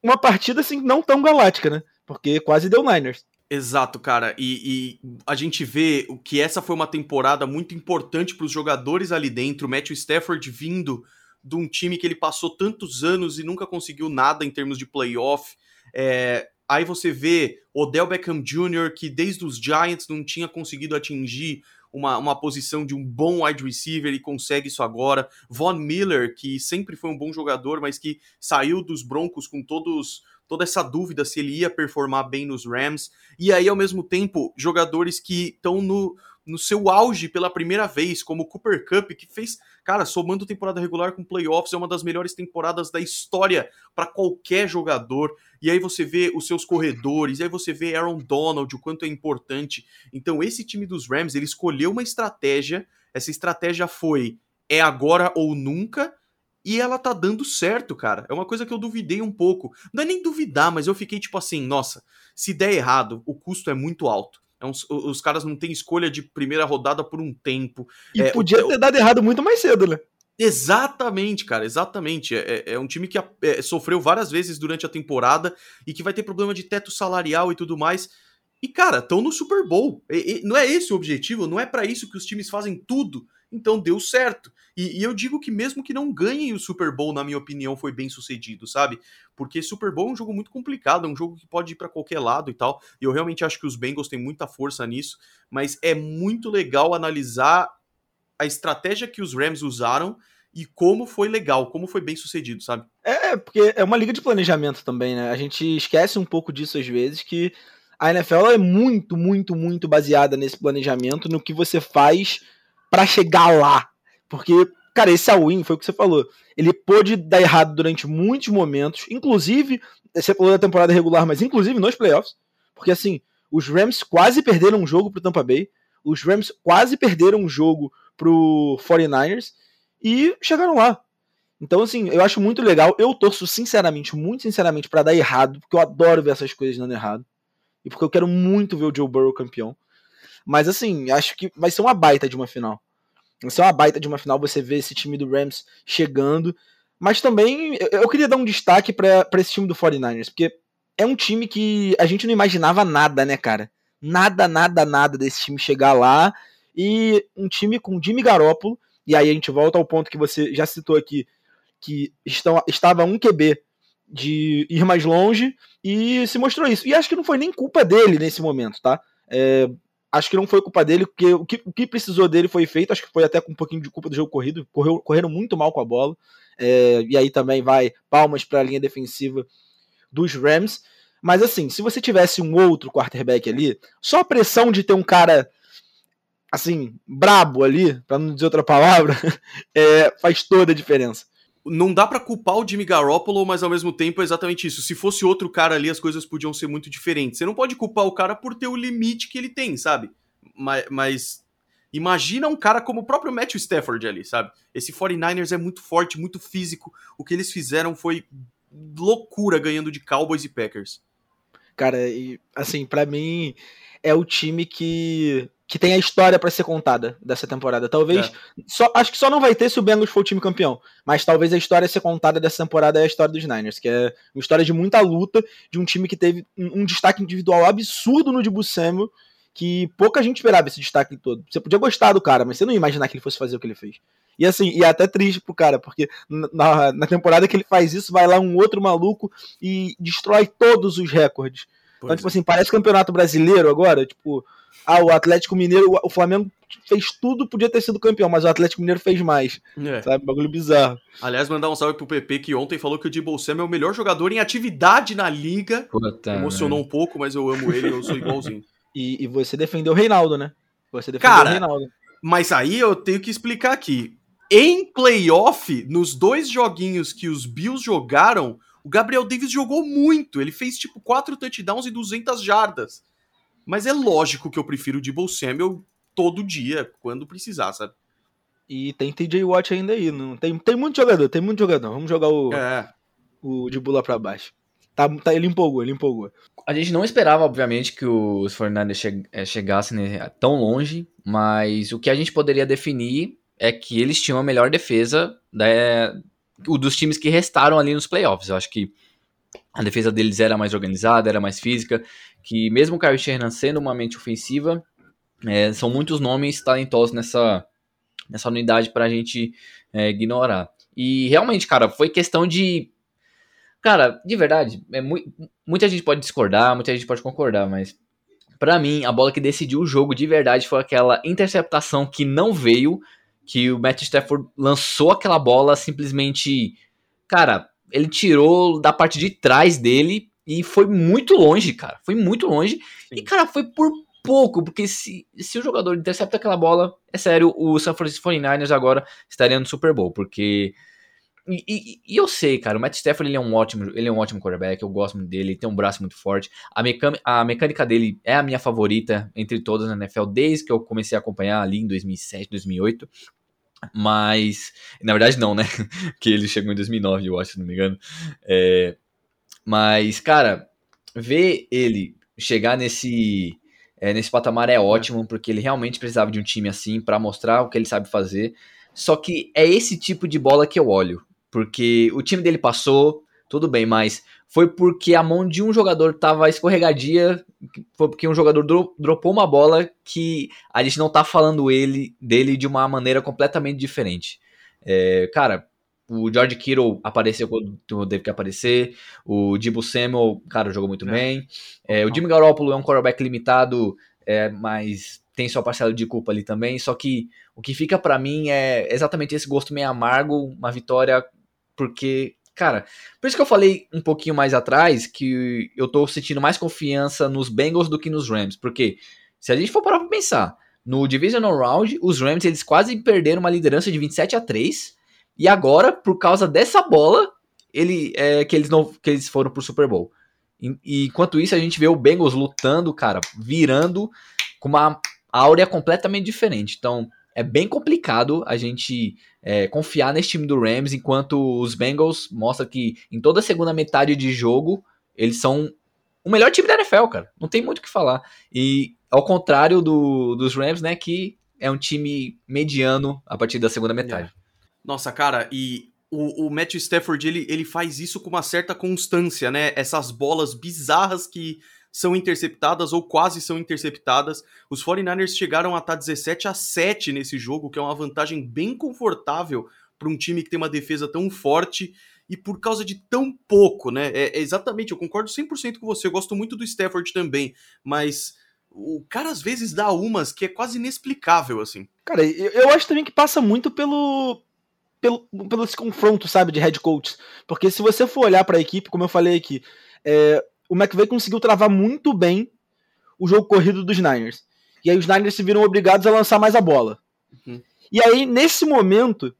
uma partida assim não tão galáctica, né? Porque quase deu Niners. Exato, cara. E, e, a gente vê que essa foi uma temporada muito importante para os jogadores ali dentro. Matthew Stafford vindo de um time que ele passou tantos anos e nunca conseguiu nada em termos de playoff. É, aí você vê Odell Beckham Jr., que desde os Giants não tinha conseguido atingir uma, uma posição de um bom wide receiver e consegue isso agora. Von Miller, que sempre foi um bom jogador, mas que saiu dos Broncos com todos toda essa dúvida se ele ia performar bem nos Rams. E aí, ao mesmo tempo, jogadores que estão no, no seu auge pela primeira vez, como o Cooper Cup, que fez, cara, somando temporada regular com playoffs, é uma das melhores temporadas da história para qualquer jogador. E aí você vê os seus corredores, e aí você vê Aaron Donald, o quanto é importante. Então, esse time dos Rams, ele escolheu uma estratégia, essa estratégia foi é agora ou nunca. E ela tá dando certo, cara. É uma coisa que eu duvidei um pouco. Não é nem duvidar, mas eu fiquei tipo assim, nossa, se der errado, o custo é muito alto. É uns, os caras não têm escolha de primeira rodada por um tempo. E é, podia o, ter dado errado muito mais cedo, né? Exatamente, cara, exatamente. É, é, é um time que é, sofreu várias vezes durante a temporada e que vai ter problema de teto salarial e tudo mais. E, cara, estão no Super Bowl. E, e, não é esse o objetivo, não é para isso que os times fazem tudo. Então deu certo. E, e, eu digo que mesmo que não ganhem o Super Bowl, na minha opinião, foi bem sucedido, sabe? Porque Super Bowl é um jogo muito complicado, é um jogo que pode ir para qualquer lado e tal. E eu realmente acho que os Bengals têm muita força nisso, mas é muito legal analisar a estratégia que os Rams usaram e como foi legal, como foi bem sucedido, sabe? É, porque é uma liga de planejamento também, né? A gente esquece um pouco disso às vezes, que a NFL é muito, muito, muito baseada nesse planejamento, no que você faz para chegar lá. Porque, cara, esse all-in foi o que você falou. Ele pôde dar errado durante muitos momentos, inclusive, você falou da temporada regular, mas inclusive nos playoffs. Porque assim, os Rams quase perderam um jogo pro Tampa Bay, os Rams quase perderam um jogo pro 49ers e chegaram lá. Então, assim, eu acho muito legal. Eu torço sinceramente, muito sinceramente, para dar errado, porque eu adoro ver essas coisas dando errado. E porque eu quero muito ver o Joe Burrow campeão. Mas, assim, acho que vai ser uma baita de uma final. Vai ser uma baita de uma final você ver esse time do Rams chegando. Mas também eu queria dar um destaque para esse time do 49ers, porque é um time que a gente não imaginava nada, né, cara? Nada, nada, nada desse time chegar lá e um time com Jimmy Garoppolo, e aí a gente volta ao ponto que você já citou aqui, que estão, estava um QB de ir mais longe e se mostrou isso. E acho que não foi nem culpa dele nesse momento, tá? É, acho que não foi culpa dele, porque o que, o que precisou dele foi feito, acho que foi até com um pouquinho de culpa do jogo corrido, correu, correram muito mal com a bola, é, e aí também vai palmas para a linha defensiva dos Rams. Mas assim, se você tivesse um outro quarterback ali, só a pressão de ter um cara assim, brabo ali, para não dizer outra palavra, (laughs) é, faz toda a diferença. Não dá para culpar o Jimmy Garoppolo, mas ao mesmo tempo é exatamente isso. Se fosse outro cara ali, as coisas podiam ser muito diferentes. Você não pode culpar o cara por ter o limite que ele tem, sabe? Mas, mas imagina um cara como o próprio Matthew Stafford ali, sabe? Esse 49ers é muito forte, muito físico. O que eles fizeram foi loucura ganhando de Cowboys e Packers. Cara, e assim, para mim é o time que que tem a história para ser contada dessa temporada. Talvez. É. Só, acho que só não vai ter se o Bengals for o time campeão. Mas talvez a história a ser contada dessa temporada é a história dos Niners, que é uma história de muita luta, de um time que teve um, um destaque individual absurdo no Dibu Samuel, que pouca gente esperava esse destaque todo. Você podia gostar do cara, mas você não ia imaginar que ele fosse fazer o que ele fez. E assim, e é até triste pro cara, porque na, na temporada que ele faz isso, vai lá um outro maluco e destrói todos os recordes. Pois então, tipo é. assim, parece campeonato brasileiro agora, tipo, ah, o Atlético Mineiro, o Flamengo fez tudo, podia ter sido campeão, mas o Atlético Mineiro fez mais. É. Sabe? Bagulho bizarro. Aliás, mandar um salve pro PP que ontem falou que o Dibble Sam é o melhor jogador em atividade na liga. Puta, Emocionou um pouco, mas eu amo ele, eu sou igualzinho. (laughs) e, e, você defendeu o Reinaldo, né? Você defendeu Cara, o Reinaldo. Mas aí eu tenho que explicar aqui. Em playoff, nos dois joguinhos que os Bills jogaram, O Gabriel Davis jogou muito, ele fez tipo quatro touchdowns e 200 jardas. Mas é lógico que eu prefiro o Debo Samuel todo dia, quando precisar, sabe? E tem TJ Watt ainda aí. Não, tem, tem muito jogador, tem muito jogador. Vamos jogar o, É. o de bula pra baixo. Tá, tá, ele empolgou, ele empolgou. A gente não esperava, obviamente, que os 49ers che eh, chegassem né, tão longe, mas o que a gente poderia definir é que eles tinham a melhor defesa da, dos times que restaram ali nos playoffs. Eu acho que a defesa deles era mais organizada, era mais física, que mesmo o Kyle Shanahan sendo uma mente ofensiva, é, são muitos nomes talentosos nessa, nessa unidade pra gente é, ignorar. E realmente, cara, foi questão de. Cara, de verdade, é mu muita gente pode discordar, muita gente pode concordar, mas para mim, a bola que decidiu o jogo de verdade foi aquela interceptação que não veio, que o Matt Stafford lançou aquela bola simplesmente. Cara, ele tirou da parte de trás dele e foi muito longe, cara. Foi muito longe. Sim. E, cara, foi por pouco, porque se, se o jogador intercepta aquela bola, é sério, o San Francisco 49ers agora estaria no Super Bowl, porque. E, e, e, eu sei, cara, o Matt Stafford ele é um ótimo, ele é um ótimo quarterback, eu gosto muito dele, ele tem um braço muito forte. A, mecânica, a mecânica dele é a minha favorita entre todas na NFL desde que eu comecei a acompanhar ali em 2007, 2008. Mas, na verdade não, né? (laughs) que ele chegou em 2009, eu acho, se não me engano. É, mas, cara, ver ele chegar nesse é, nesse patamar é ótimo, porque ele realmente precisava de um time assim para mostrar o que ele sabe fazer. Só que é esse tipo de bola que eu olho, porque o time dele passou, tudo bem, mas foi porque a mão de um jogador tava escorregadia, foi porque um jogador dro dropou uma bola que a gente não tá falando ele dele de uma maneira completamente diferente. É, cara, o George Kittle apareceu quando teve que aparecer. O Dibu Samuel, cara, jogou muito é. bem. É, o Jimmy Garoppolo é um quarterback limitado, é, mas tem sua parcela de culpa ali também. Só que o que fica para mim é exatamente esse gosto meio amargo, uma vitória, porque, cara, por isso que eu falei um pouquinho mais atrás que eu tô sentindo mais confiança nos Bengals do que nos Rams. Porque se a gente for parar pra pensar, no Divisional Round, os Rams eles quase perderam uma liderança de 27 a 3 e agora, por causa dessa bola, ele é, que, eles não, que eles foram pro Super Bowl. E, e, enquanto isso, a gente vê o Bengals lutando, cara, virando com uma áurea completamente diferente. Então, é bem complicado a gente é, confiar nesse time do Rams, enquanto os Bengals mostram que em toda a segunda metade de jogo, eles são o melhor time da NFL, cara. Não tem muito o que falar. E ao contrário do, dos Rams, né, que é um time mediano a partir da segunda metade. Yeah. Nossa, cara, e o, o Matthew Stafford, ele, ele faz isso com uma certa constância, né? Essas bolas bizarras que são interceptadas ou quase são interceptadas. Os 49ers chegaram a estar 17 a 7 nesse jogo, que é uma vantagem bem confortável para um time que tem uma defesa tão forte e por causa de tão pouco, né? É, é exatamente, eu concordo 100% com você, eu gosto muito do Stafford também, mas o cara às vezes dá umas que é quase inexplicável, assim. Cara, eu, eu acho também que passa muito pelo, pelo, pelo esse confronto, sabe, de head coach. Porque se você for olhar para a equipe, como eu falei aqui, é, o McVay conseguiu travar muito bem o jogo corrido dos Niners. E aí os Niners se viram obrigados a lançar mais a bola. Uhum. E aí, nesse momento,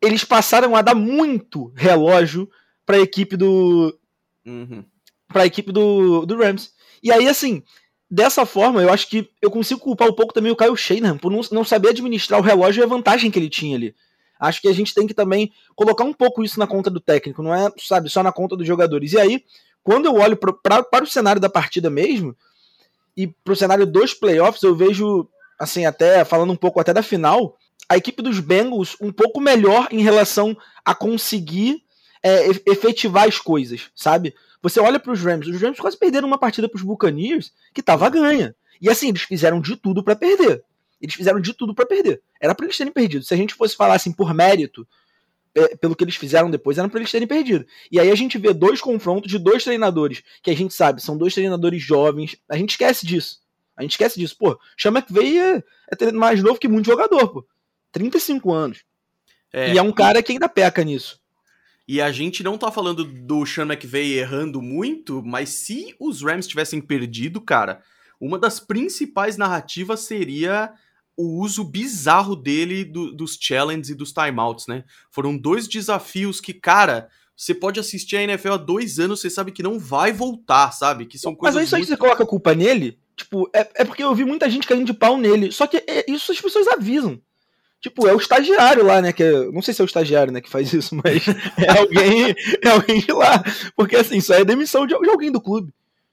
eles passaram a dar muito relógio para a equipe do. Uhum. Para a equipe do, do Rams. E aí, assim, dessa forma, eu acho que eu consigo culpar um pouco também o Kyle Shanahan por não, não saber administrar o relógio e a vantagem que ele tinha ali. Acho que a gente tem que também colocar um pouco isso na conta do técnico, não é, sabe, só na conta dos jogadores. E aí, quando eu olho pra, para o cenário da partida mesmo, e para o cenário dos playoffs, eu vejo, assim, até falando um pouco até da final, a equipe dos Bengals um pouco melhor em relação a conseguir é, efetivar as coisas, sabe? Você olha para os Rams, os Rams quase perderam uma partida para os Buccaneers que tava ganha. E assim, eles fizeram de tudo para perder. Eles fizeram de tudo para perder. Era para eles terem perdido. Se a gente fosse falar assim por mérito, pelo que eles fizeram depois, era para eles terem perdido. E aí a gente vê dois confrontos de dois treinadores, que a gente sabe, são dois treinadores jovens. A gente esquece disso. A gente esquece disso. Pô, Chama que é, é mais novo que muito jogador, pô. 35 anos. É, e é um cara que ainda peca nisso. E a gente não tá falando do Sean McVay errando muito, mas se os Rams tivessem perdido, cara, uma das principais narrativas seria o uso bizarro dele do, dos challenges e dos timeouts, né? Foram dois desafios que, cara, você pode assistir a NFL há dois anos, você sabe que não vai voltar, sabe? Que são coisas. Mas é isso aí muito... você coloca a culpa nele? Tipo, é, é porque eu vi muita gente caindo de pau nele. Só que é, isso as pessoas avisam. Tipo, é o estagiário lá, né? Que é, não sei se é o estagiário, né, que faz isso, (laughs) mas é alguém, é alguém de lá. Porque assim, isso aí é demissão de, de alguém do clube.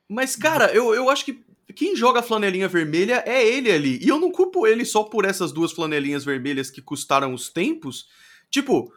Mas, cara, eu, eu acho que quem joga flanelinha vermelha é ele ali. E eu não culpo ele só por essas duas flanelinhas vermelhas que custaram os tempos. Tipo,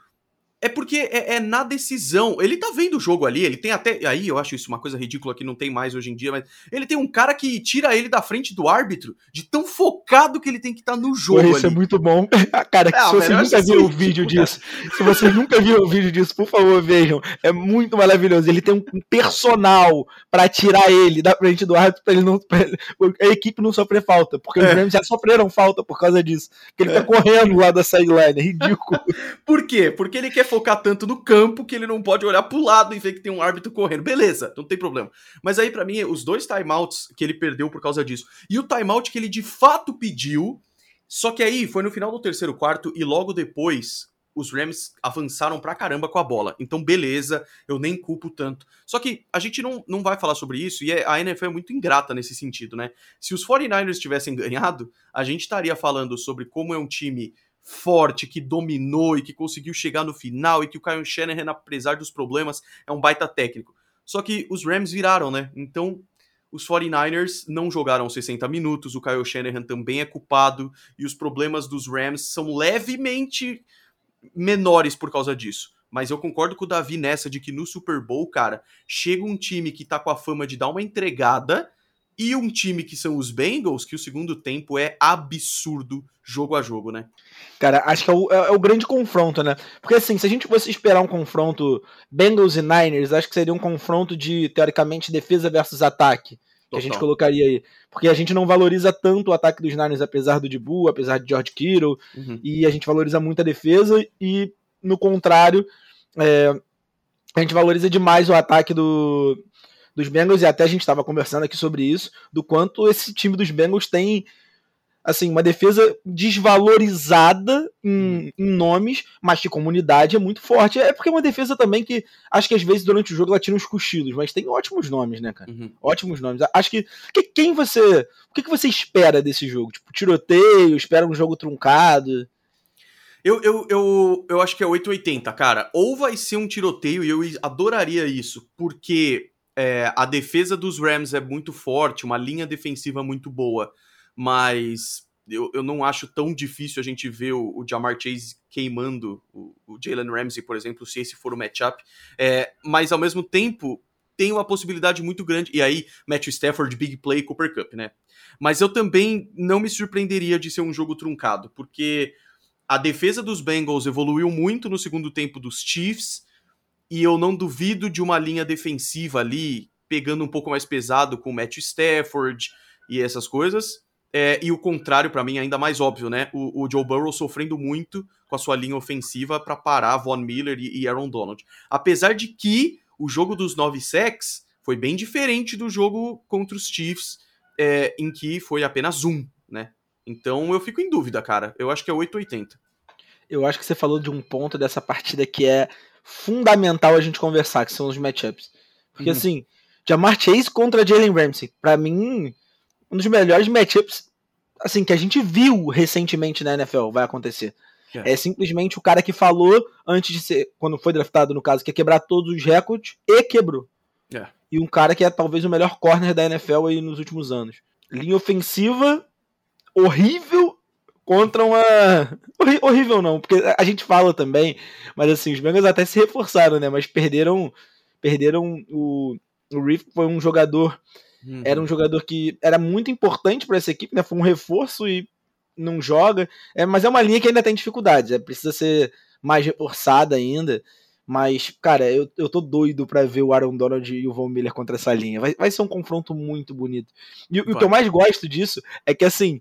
é porque é, é, na decisão. Ele tá vendo o jogo ali, ele tem até. Aí eu acho isso uma coisa ridícula que não tem mais hoje em dia, mas ele tem um cara que tira ele da frente do árbitro, de tão focado que ele tem que estar tá no jogo. Pô, isso é ali. é muito bom. (laughs) cara, é, se vocês nunca viram o vídeo disso, se vocês nunca viram o vídeo disso, por favor, vejam. É muito maravilhoso. Ele tem um personal para tirar ele da frente do árbitro pra ele não. Pra ele, a equipe não sofrer falta. Porque os Rams já sofreram falta por causa disso. Porque ele tá é. correndo lá da sideline. É ridículo. (laughs) por quê? Porque ele quer focar tanto no campo que ele não pode olhar pro lado e ver que tem um árbitro correndo. Beleza, não tem problema. Mas aí, para mim, os dois timeouts que ele perdeu por causa disso e o timeout que ele de fato pediu, só que aí foi no final do terceiro quarto e logo depois os Rams avançaram pra caramba com a bola. Então, beleza, eu nem culpo tanto. Só que a gente não, não vai falar sobre isso e é, a NFL é muito ingrata nesse sentido, né? Se os 49ers tivessem ganhado, a gente estaria falando sobre como é um time forte, que dominou e que conseguiu chegar no final e que o Kyle Shanahan, apesar dos problemas, é um baita técnico. Só que os Rams viraram, né? Então, os 49ers não jogaram 60 minutos, o Kyle Shanahan também é culpado e os problemas dos Rams são levemente menores por causa disso. Mas eu concordo com o Davi nessa de que no Super Bowl, cara, chega um time que tá com a fama de dar uma entregada e um time que são os Bengals, que o segundo tempo é absurdo jogo a jogo, né? Cara, acho que é o, é, é o, grande confronto, né? Porque assim, se a gente fosse esperar um confronto Bengals e Niners, acho que seria um confronto de, teoricamente, defesa versus ataque. Que a gente colocaria aí. Porque a gente não valoriza tanto o ataque dos Niners, apesar do Dibu, apesar de George Kittle, uhum. e a gente valoriza muito a defesa, e no contrário, é, a gente valoriza demais o ataque do, dos Bengals, e até a gente estava conversando aqui sobre isso, do quanto esse time dos Bengals tem assim, uma defesa desvalorizada em, em, nomes, mas de comunidade é muito forte. É porque é uma defesa também que acho que às vezes durante o jogo ela tira uns cochilos, mas tem ótimos nomes, né, cara? Uhum. Ótimos nomes. Acho que, que, quem você, o que, que você espera desse jogo? Tipo, tiroteio, espera um jogo truncado? Eu, eu, eu, eu acho que é 880, cara. Ou vai ser um tiroteio e eu adoraria isso, porque é, a defesa dos Rams é muito forte, uma linha defensiva muito boa, mas eu, eu não acho tão difícil a gente ver o, o Jamar Chase queimando o, o Jalen Ramsey, por exemplo, se esse for o matchup. É, mas ao mesmo tempo, tem uma possibilidade muito grande. E aí, Matthew Stafford, Big Play, Cooper Cup, né? Mas eu também não me surpreenderia de ser um jogo truncado, porque a defesa dos Bengals evoluiu muito no segundo tempo dos Chiefs e eu não duvido de uma linha defensiva ali, pegando um pouco mais pesado com o Matt Stafford e essas coisas. É, e o contrário, para mim, ainda mais óbvio, né? O, o, Joe Burrow sofrendo muito com a sua linha ofensiva para parar Von Miller e, e, Aaron Donald. Apesar de que o jogo dos nove sacks foi bem diferente do jogo contra os Chiefs, é, em que foi apenas um, né? Então eu fico em dúvida, cara. Eu acho que é 880. Eu acho que você falou de um ponto dessa partida que é fundamental a gente conversar, que são os matchups. Porque uhum. assim, Jamar Chase contra Jalen Ramsey, para mim, um dos melhores matchups assim que a gente viu recentemente na NFL vai acontecer. É. é simplesmente o cara que falou antes de ser, quando foi draftado no caso, que ia quebrar todos os recordes e quebrou. É. E um cara que é talvez o melhor corner da NFL aí nos últimos anos. Linha ofensiva horrível contra uma. (laughs) horrível não, porque a gente fala também, mas assim, os Bengals até se reforçaram, né? Mas perderam. Perderam o. O Reef foi um jogador. Uhum. Era um jogador que era muito importante para essa equipe, né? Foi um reforço e não joga. É, mas é uma linha que ainda tem dificuldades. É, precisa ser mais reforçada ainda. Mas, cara, eu, eu tô doido para ver o Aaron Donald e o Von Miller contra essa linha. Vai, vai ser um confronto muito bonito. E, e o que eu mais gosto disso é que, assim,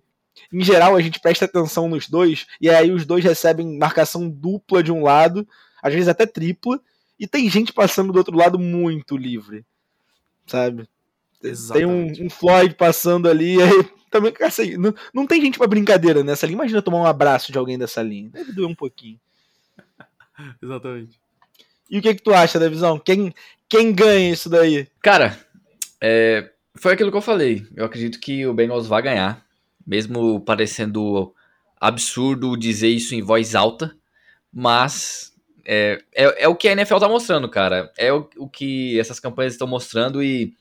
em geral, a gente presta atenção nos dois, e aí os dois recebem marcação dupla de um lado, às vezes até tripla, e tem gente passando do outro lado muito livre, sabe? Exatamente. Tem um, um, Floyd passando ali, (laughs) aí também, assim, não, não tem gente para brincadeira nessa linha. Imagina tomar um abraço de alguém dessa linha. Deve doer um pouquinho. (laughs) Exatamente. E o que, que tu acha da visão? Quem, quem ganha isso daí? Cara, é, foi aquilo que eu falei. Eu acredito que o Bengals vai ganhar, mesmo parecendo absurdo dizer isso em voz alta, mas é, é, é o que a NFL tá mostrando, cara. É o, o que essas campanhas estão mostrando e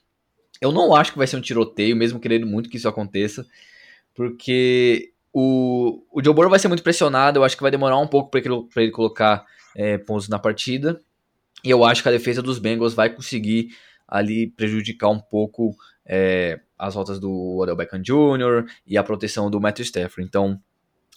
eu não acho que vai ser um tiroteio, mesmo querendo muito que isso aconteça, porque o, o Joe Burrow vai ser muito pressionado, eu acho que vai demorar um pouco para ele, ele colocar é, pontos na partida, e eu acho que a defesa dos Bengals vai conseguir ali prejudicar um pouco é, as rotas do Odell Beckham Jr. e a proteção do Matthew Stafford. Então,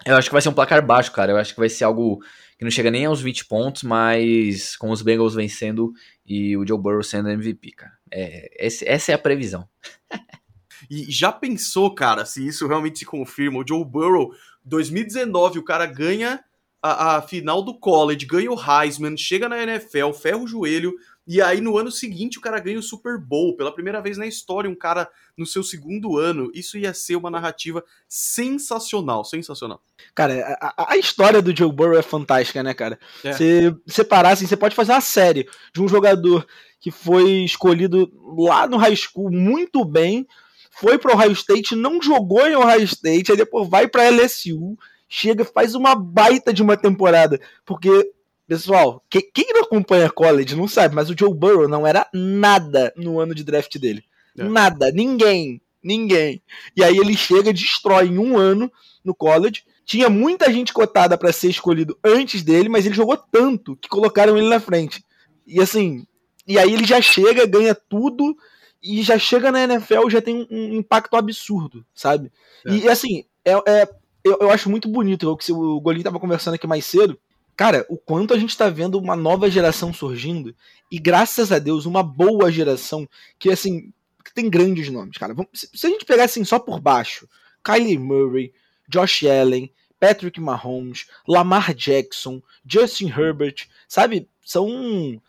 eu acho que vai ser um placar baixo, cara. Eu acho que vai ser algo que não chega nem aos 20 pontos, mas com os Bengals vencendo e o Joe Burrow sendo MVP, cara. É, esse, essa é a previsão. (laughs) e já pensou, cara, se isso realmente se confirma? O Joe Burrow, 2019, o cara ganha a, a final do college, ganha o Heisman, chega na NFL, ferra o joelho, e aí no ano seguinte o cara ganha o Super Bowl, pela primeira vez na história, um cara no seu segundo ano. Isso ia ser uma narrativa sensacional, sensacional. Cara, a, a história do Joe Burrow é fantástica, né, cara? É. Você separar assim, você pode fazer uma série de um jogador que foi escolhido lá no high school muito bem, foi para o Ohio State, não jogou em Ohio State, aí depois vai para LSU, chega, faz uma baita de uma temporada, porque Pessoal, que, quem não acompanha college não sabe, mas o Joe Burrow não era nada no ano de draft dele. É. Nada, ninguém, ninguém. E aí ele chega, destrói em um ano no college. Tinha muita gente cotada para ser escolhido antes dele, mas ele jogou tanto que colocaram ele na frente. E assim, e aí ele já chega, ganha tudo e já chega na NFL já tem um, um impacto absurdo, sabe? É. E assim, é, é eu, eu, acho muito bonito, o que o Golinho tava conversando aqui mais cedo, cara, o quanto a gente está vendo uma nova geração surgindo e graças a Deus uma boa geração que assim que tem grandes nomes, cara. Se a gente pegar assim só por baixo, Kylie Murray, Josh Allen, Patrick Mahomes, Lamar Jackson, Justin Herbert, sabe? São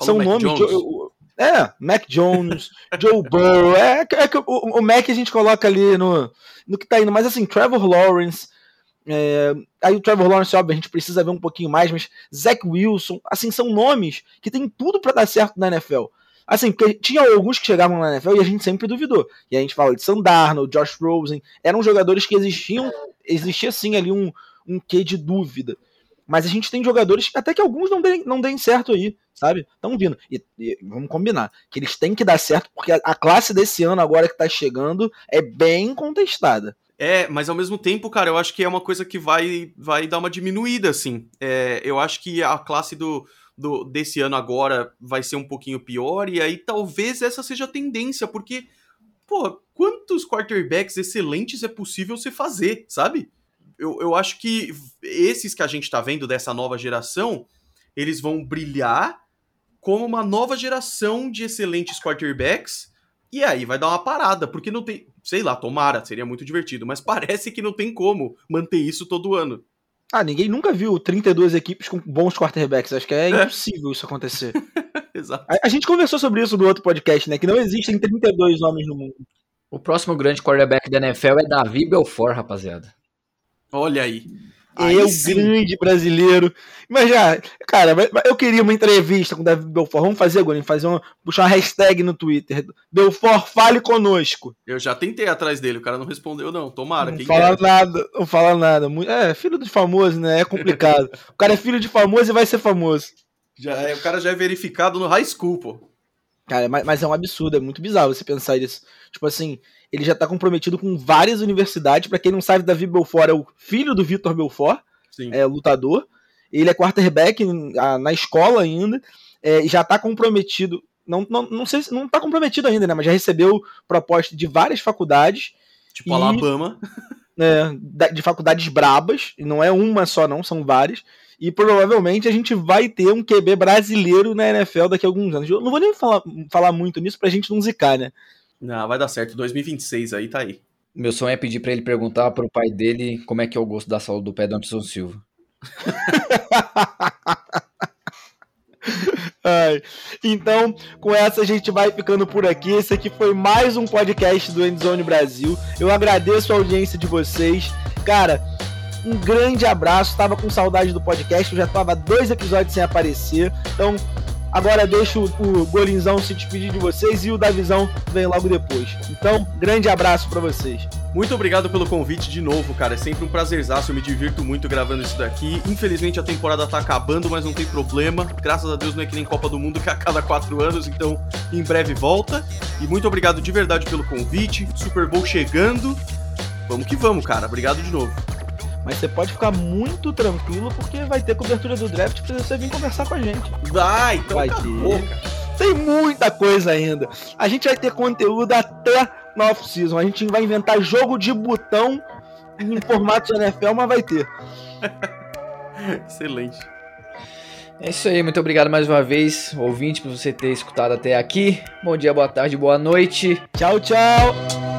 são Mac nomes de, é, Mac Jones, (laughs) Joe Burrow, é, é o, o Mac a gente coloca ali no, no que tá indo, mas assim, Trevor Lawrence, é, aí o Trevor Lawrence, óbvio, a gente precisa ver um pouquinho mais, mas Zach Wilson, assim, são nomes que tem tudo para dar certo na NFL. Assim, porque tinha alguns que chegavam na NFL e a gente sempre duvidou. E a gente fala de Sam Darnold, Josh Rosen, eram jogadores que existiam, existia sim ali um, um quê de dúvida. Mas a gente tem jogadores, até que alguns não deem, não deem certo aí, sabe? Estão vindo. E, e, vamos combinar, que eles têm que dar certo, porque a, a classe desse ano agora que tá chegando é bem contestada. É, mas ao mesmo tempo, cara, eu acho que é uma coisa que vai, vai dar uma diminuída, assim. É, eu acho que a classe do, do desse ano agora vai ser um pouquinho pior, e aí talvez essa seja a tendência, porque, pô, quantos quarterbacks excelentes é possível se fazer, sabe? Eu, eu acho que esses que a gente tá vendo dessa nova geração, eles vão brilhar como uma nova geração de excelentes quarterbacks e aí vai dar uma parada, porque não tem. Sei lá, tomara, seria muito divertido, mas (laughs) parece que não tem como manter isso todo ano. Ah, ninguém nunca viu 32 equipes com bons quarterbacks. Acho que é, é. impossível isso acontecer. (laughs) Exato. A, a, gente conversou sobre isso no outro podcast, né? Que não existem 32 homens no mundo. O próximo grande quarterback da NFL é Davi Belfort, rapaziada. Olha aí. Aí é o grande brasileiro. Mas já, cara, eu queria uma entrevista com o David Belfort. Vamos fazer agora, fazer uma, puxar uma hashtag no Twitter. Belfort, fale conosco. Eu já tentei atrás dele, o cara não respondeu, não. Tomara. Não fala é? nada, não fala nada. É, filho de famoso, né? É complicado. o cara é filho de famoso e vai ser famoso. Já é, o cara já é verificado no high school, pô. Cara, mas, mas é um absurdo, é muito bizarro você pensar isso. Tipo assim, ele já está comprometido com várias universidades. Para quem não sabe, Davi Belfort é o filho do Vitor Belfort, Sim. é lutador. Ele é quarterback na escola ainda, é, e já está comprometido. Não, não, não sei se não está comprometido ainda, né? Mas já recebeu proposta de várias faculdades. Tipo e, Alabama. É, de faculdades brabas, e não é uma só, não, são várias. E provavelmente a gente vai ter um QB brasileiro na NFL daqui a alguns anos. Eu não vou nem falar, falar muito nisso pra gente não zicar, né? Não, vai dar certo. 2026 aí tá aí. Meu sonho é pedir para ele perguntar pro pai dele como é que é o gosto da saúde do pé do Anderson Silva. (laughs) Ai. Então, com essa a gente vai ficando por aqui. Esse aqui foi mais um podcast do Endzone Brasil. Eu agradeço a audiência de vocês. Cara, Um grande abraço. Tava com saudade do podcast. Eu já tava dois episódios sem aparecer. Então, Agora deixo o Golinzão se despedir de vocês e o Davizão vem logo depois. Então, grande abraço para vocês. Muito obrigado pelo convite de novo, cara. É sempre um prazerzaço. Eu me divirto muito gravando isso daqui. Infelizmente a temporada tá acabando, mas não tem problema. Graças a Deus não é que nem Copa do Mundo que é (laughs) a cada quatro anos, então em breve volta. E muito obrigado de verdade pelo convite. Super Bowl chegando. Vamos que vamos, cara. Obrigado de novo. Mas você pode ficar muito tranquilo porque vai ter cobertura do draft pra você vir conversar com a gente. Vai, então vai ter. Tem muita coisa ainda. A gente vai ter conteúdo até na off-season. A gente vai inventar jogo de botão em formato de NFL, mas vai ter. (laughs) Excelente. É isso aí, muito obrigado mais uma vez, ouvinte, por você ter escutado até aqui. Bom dia, boa tarde, boa noite. Tchau, tchau.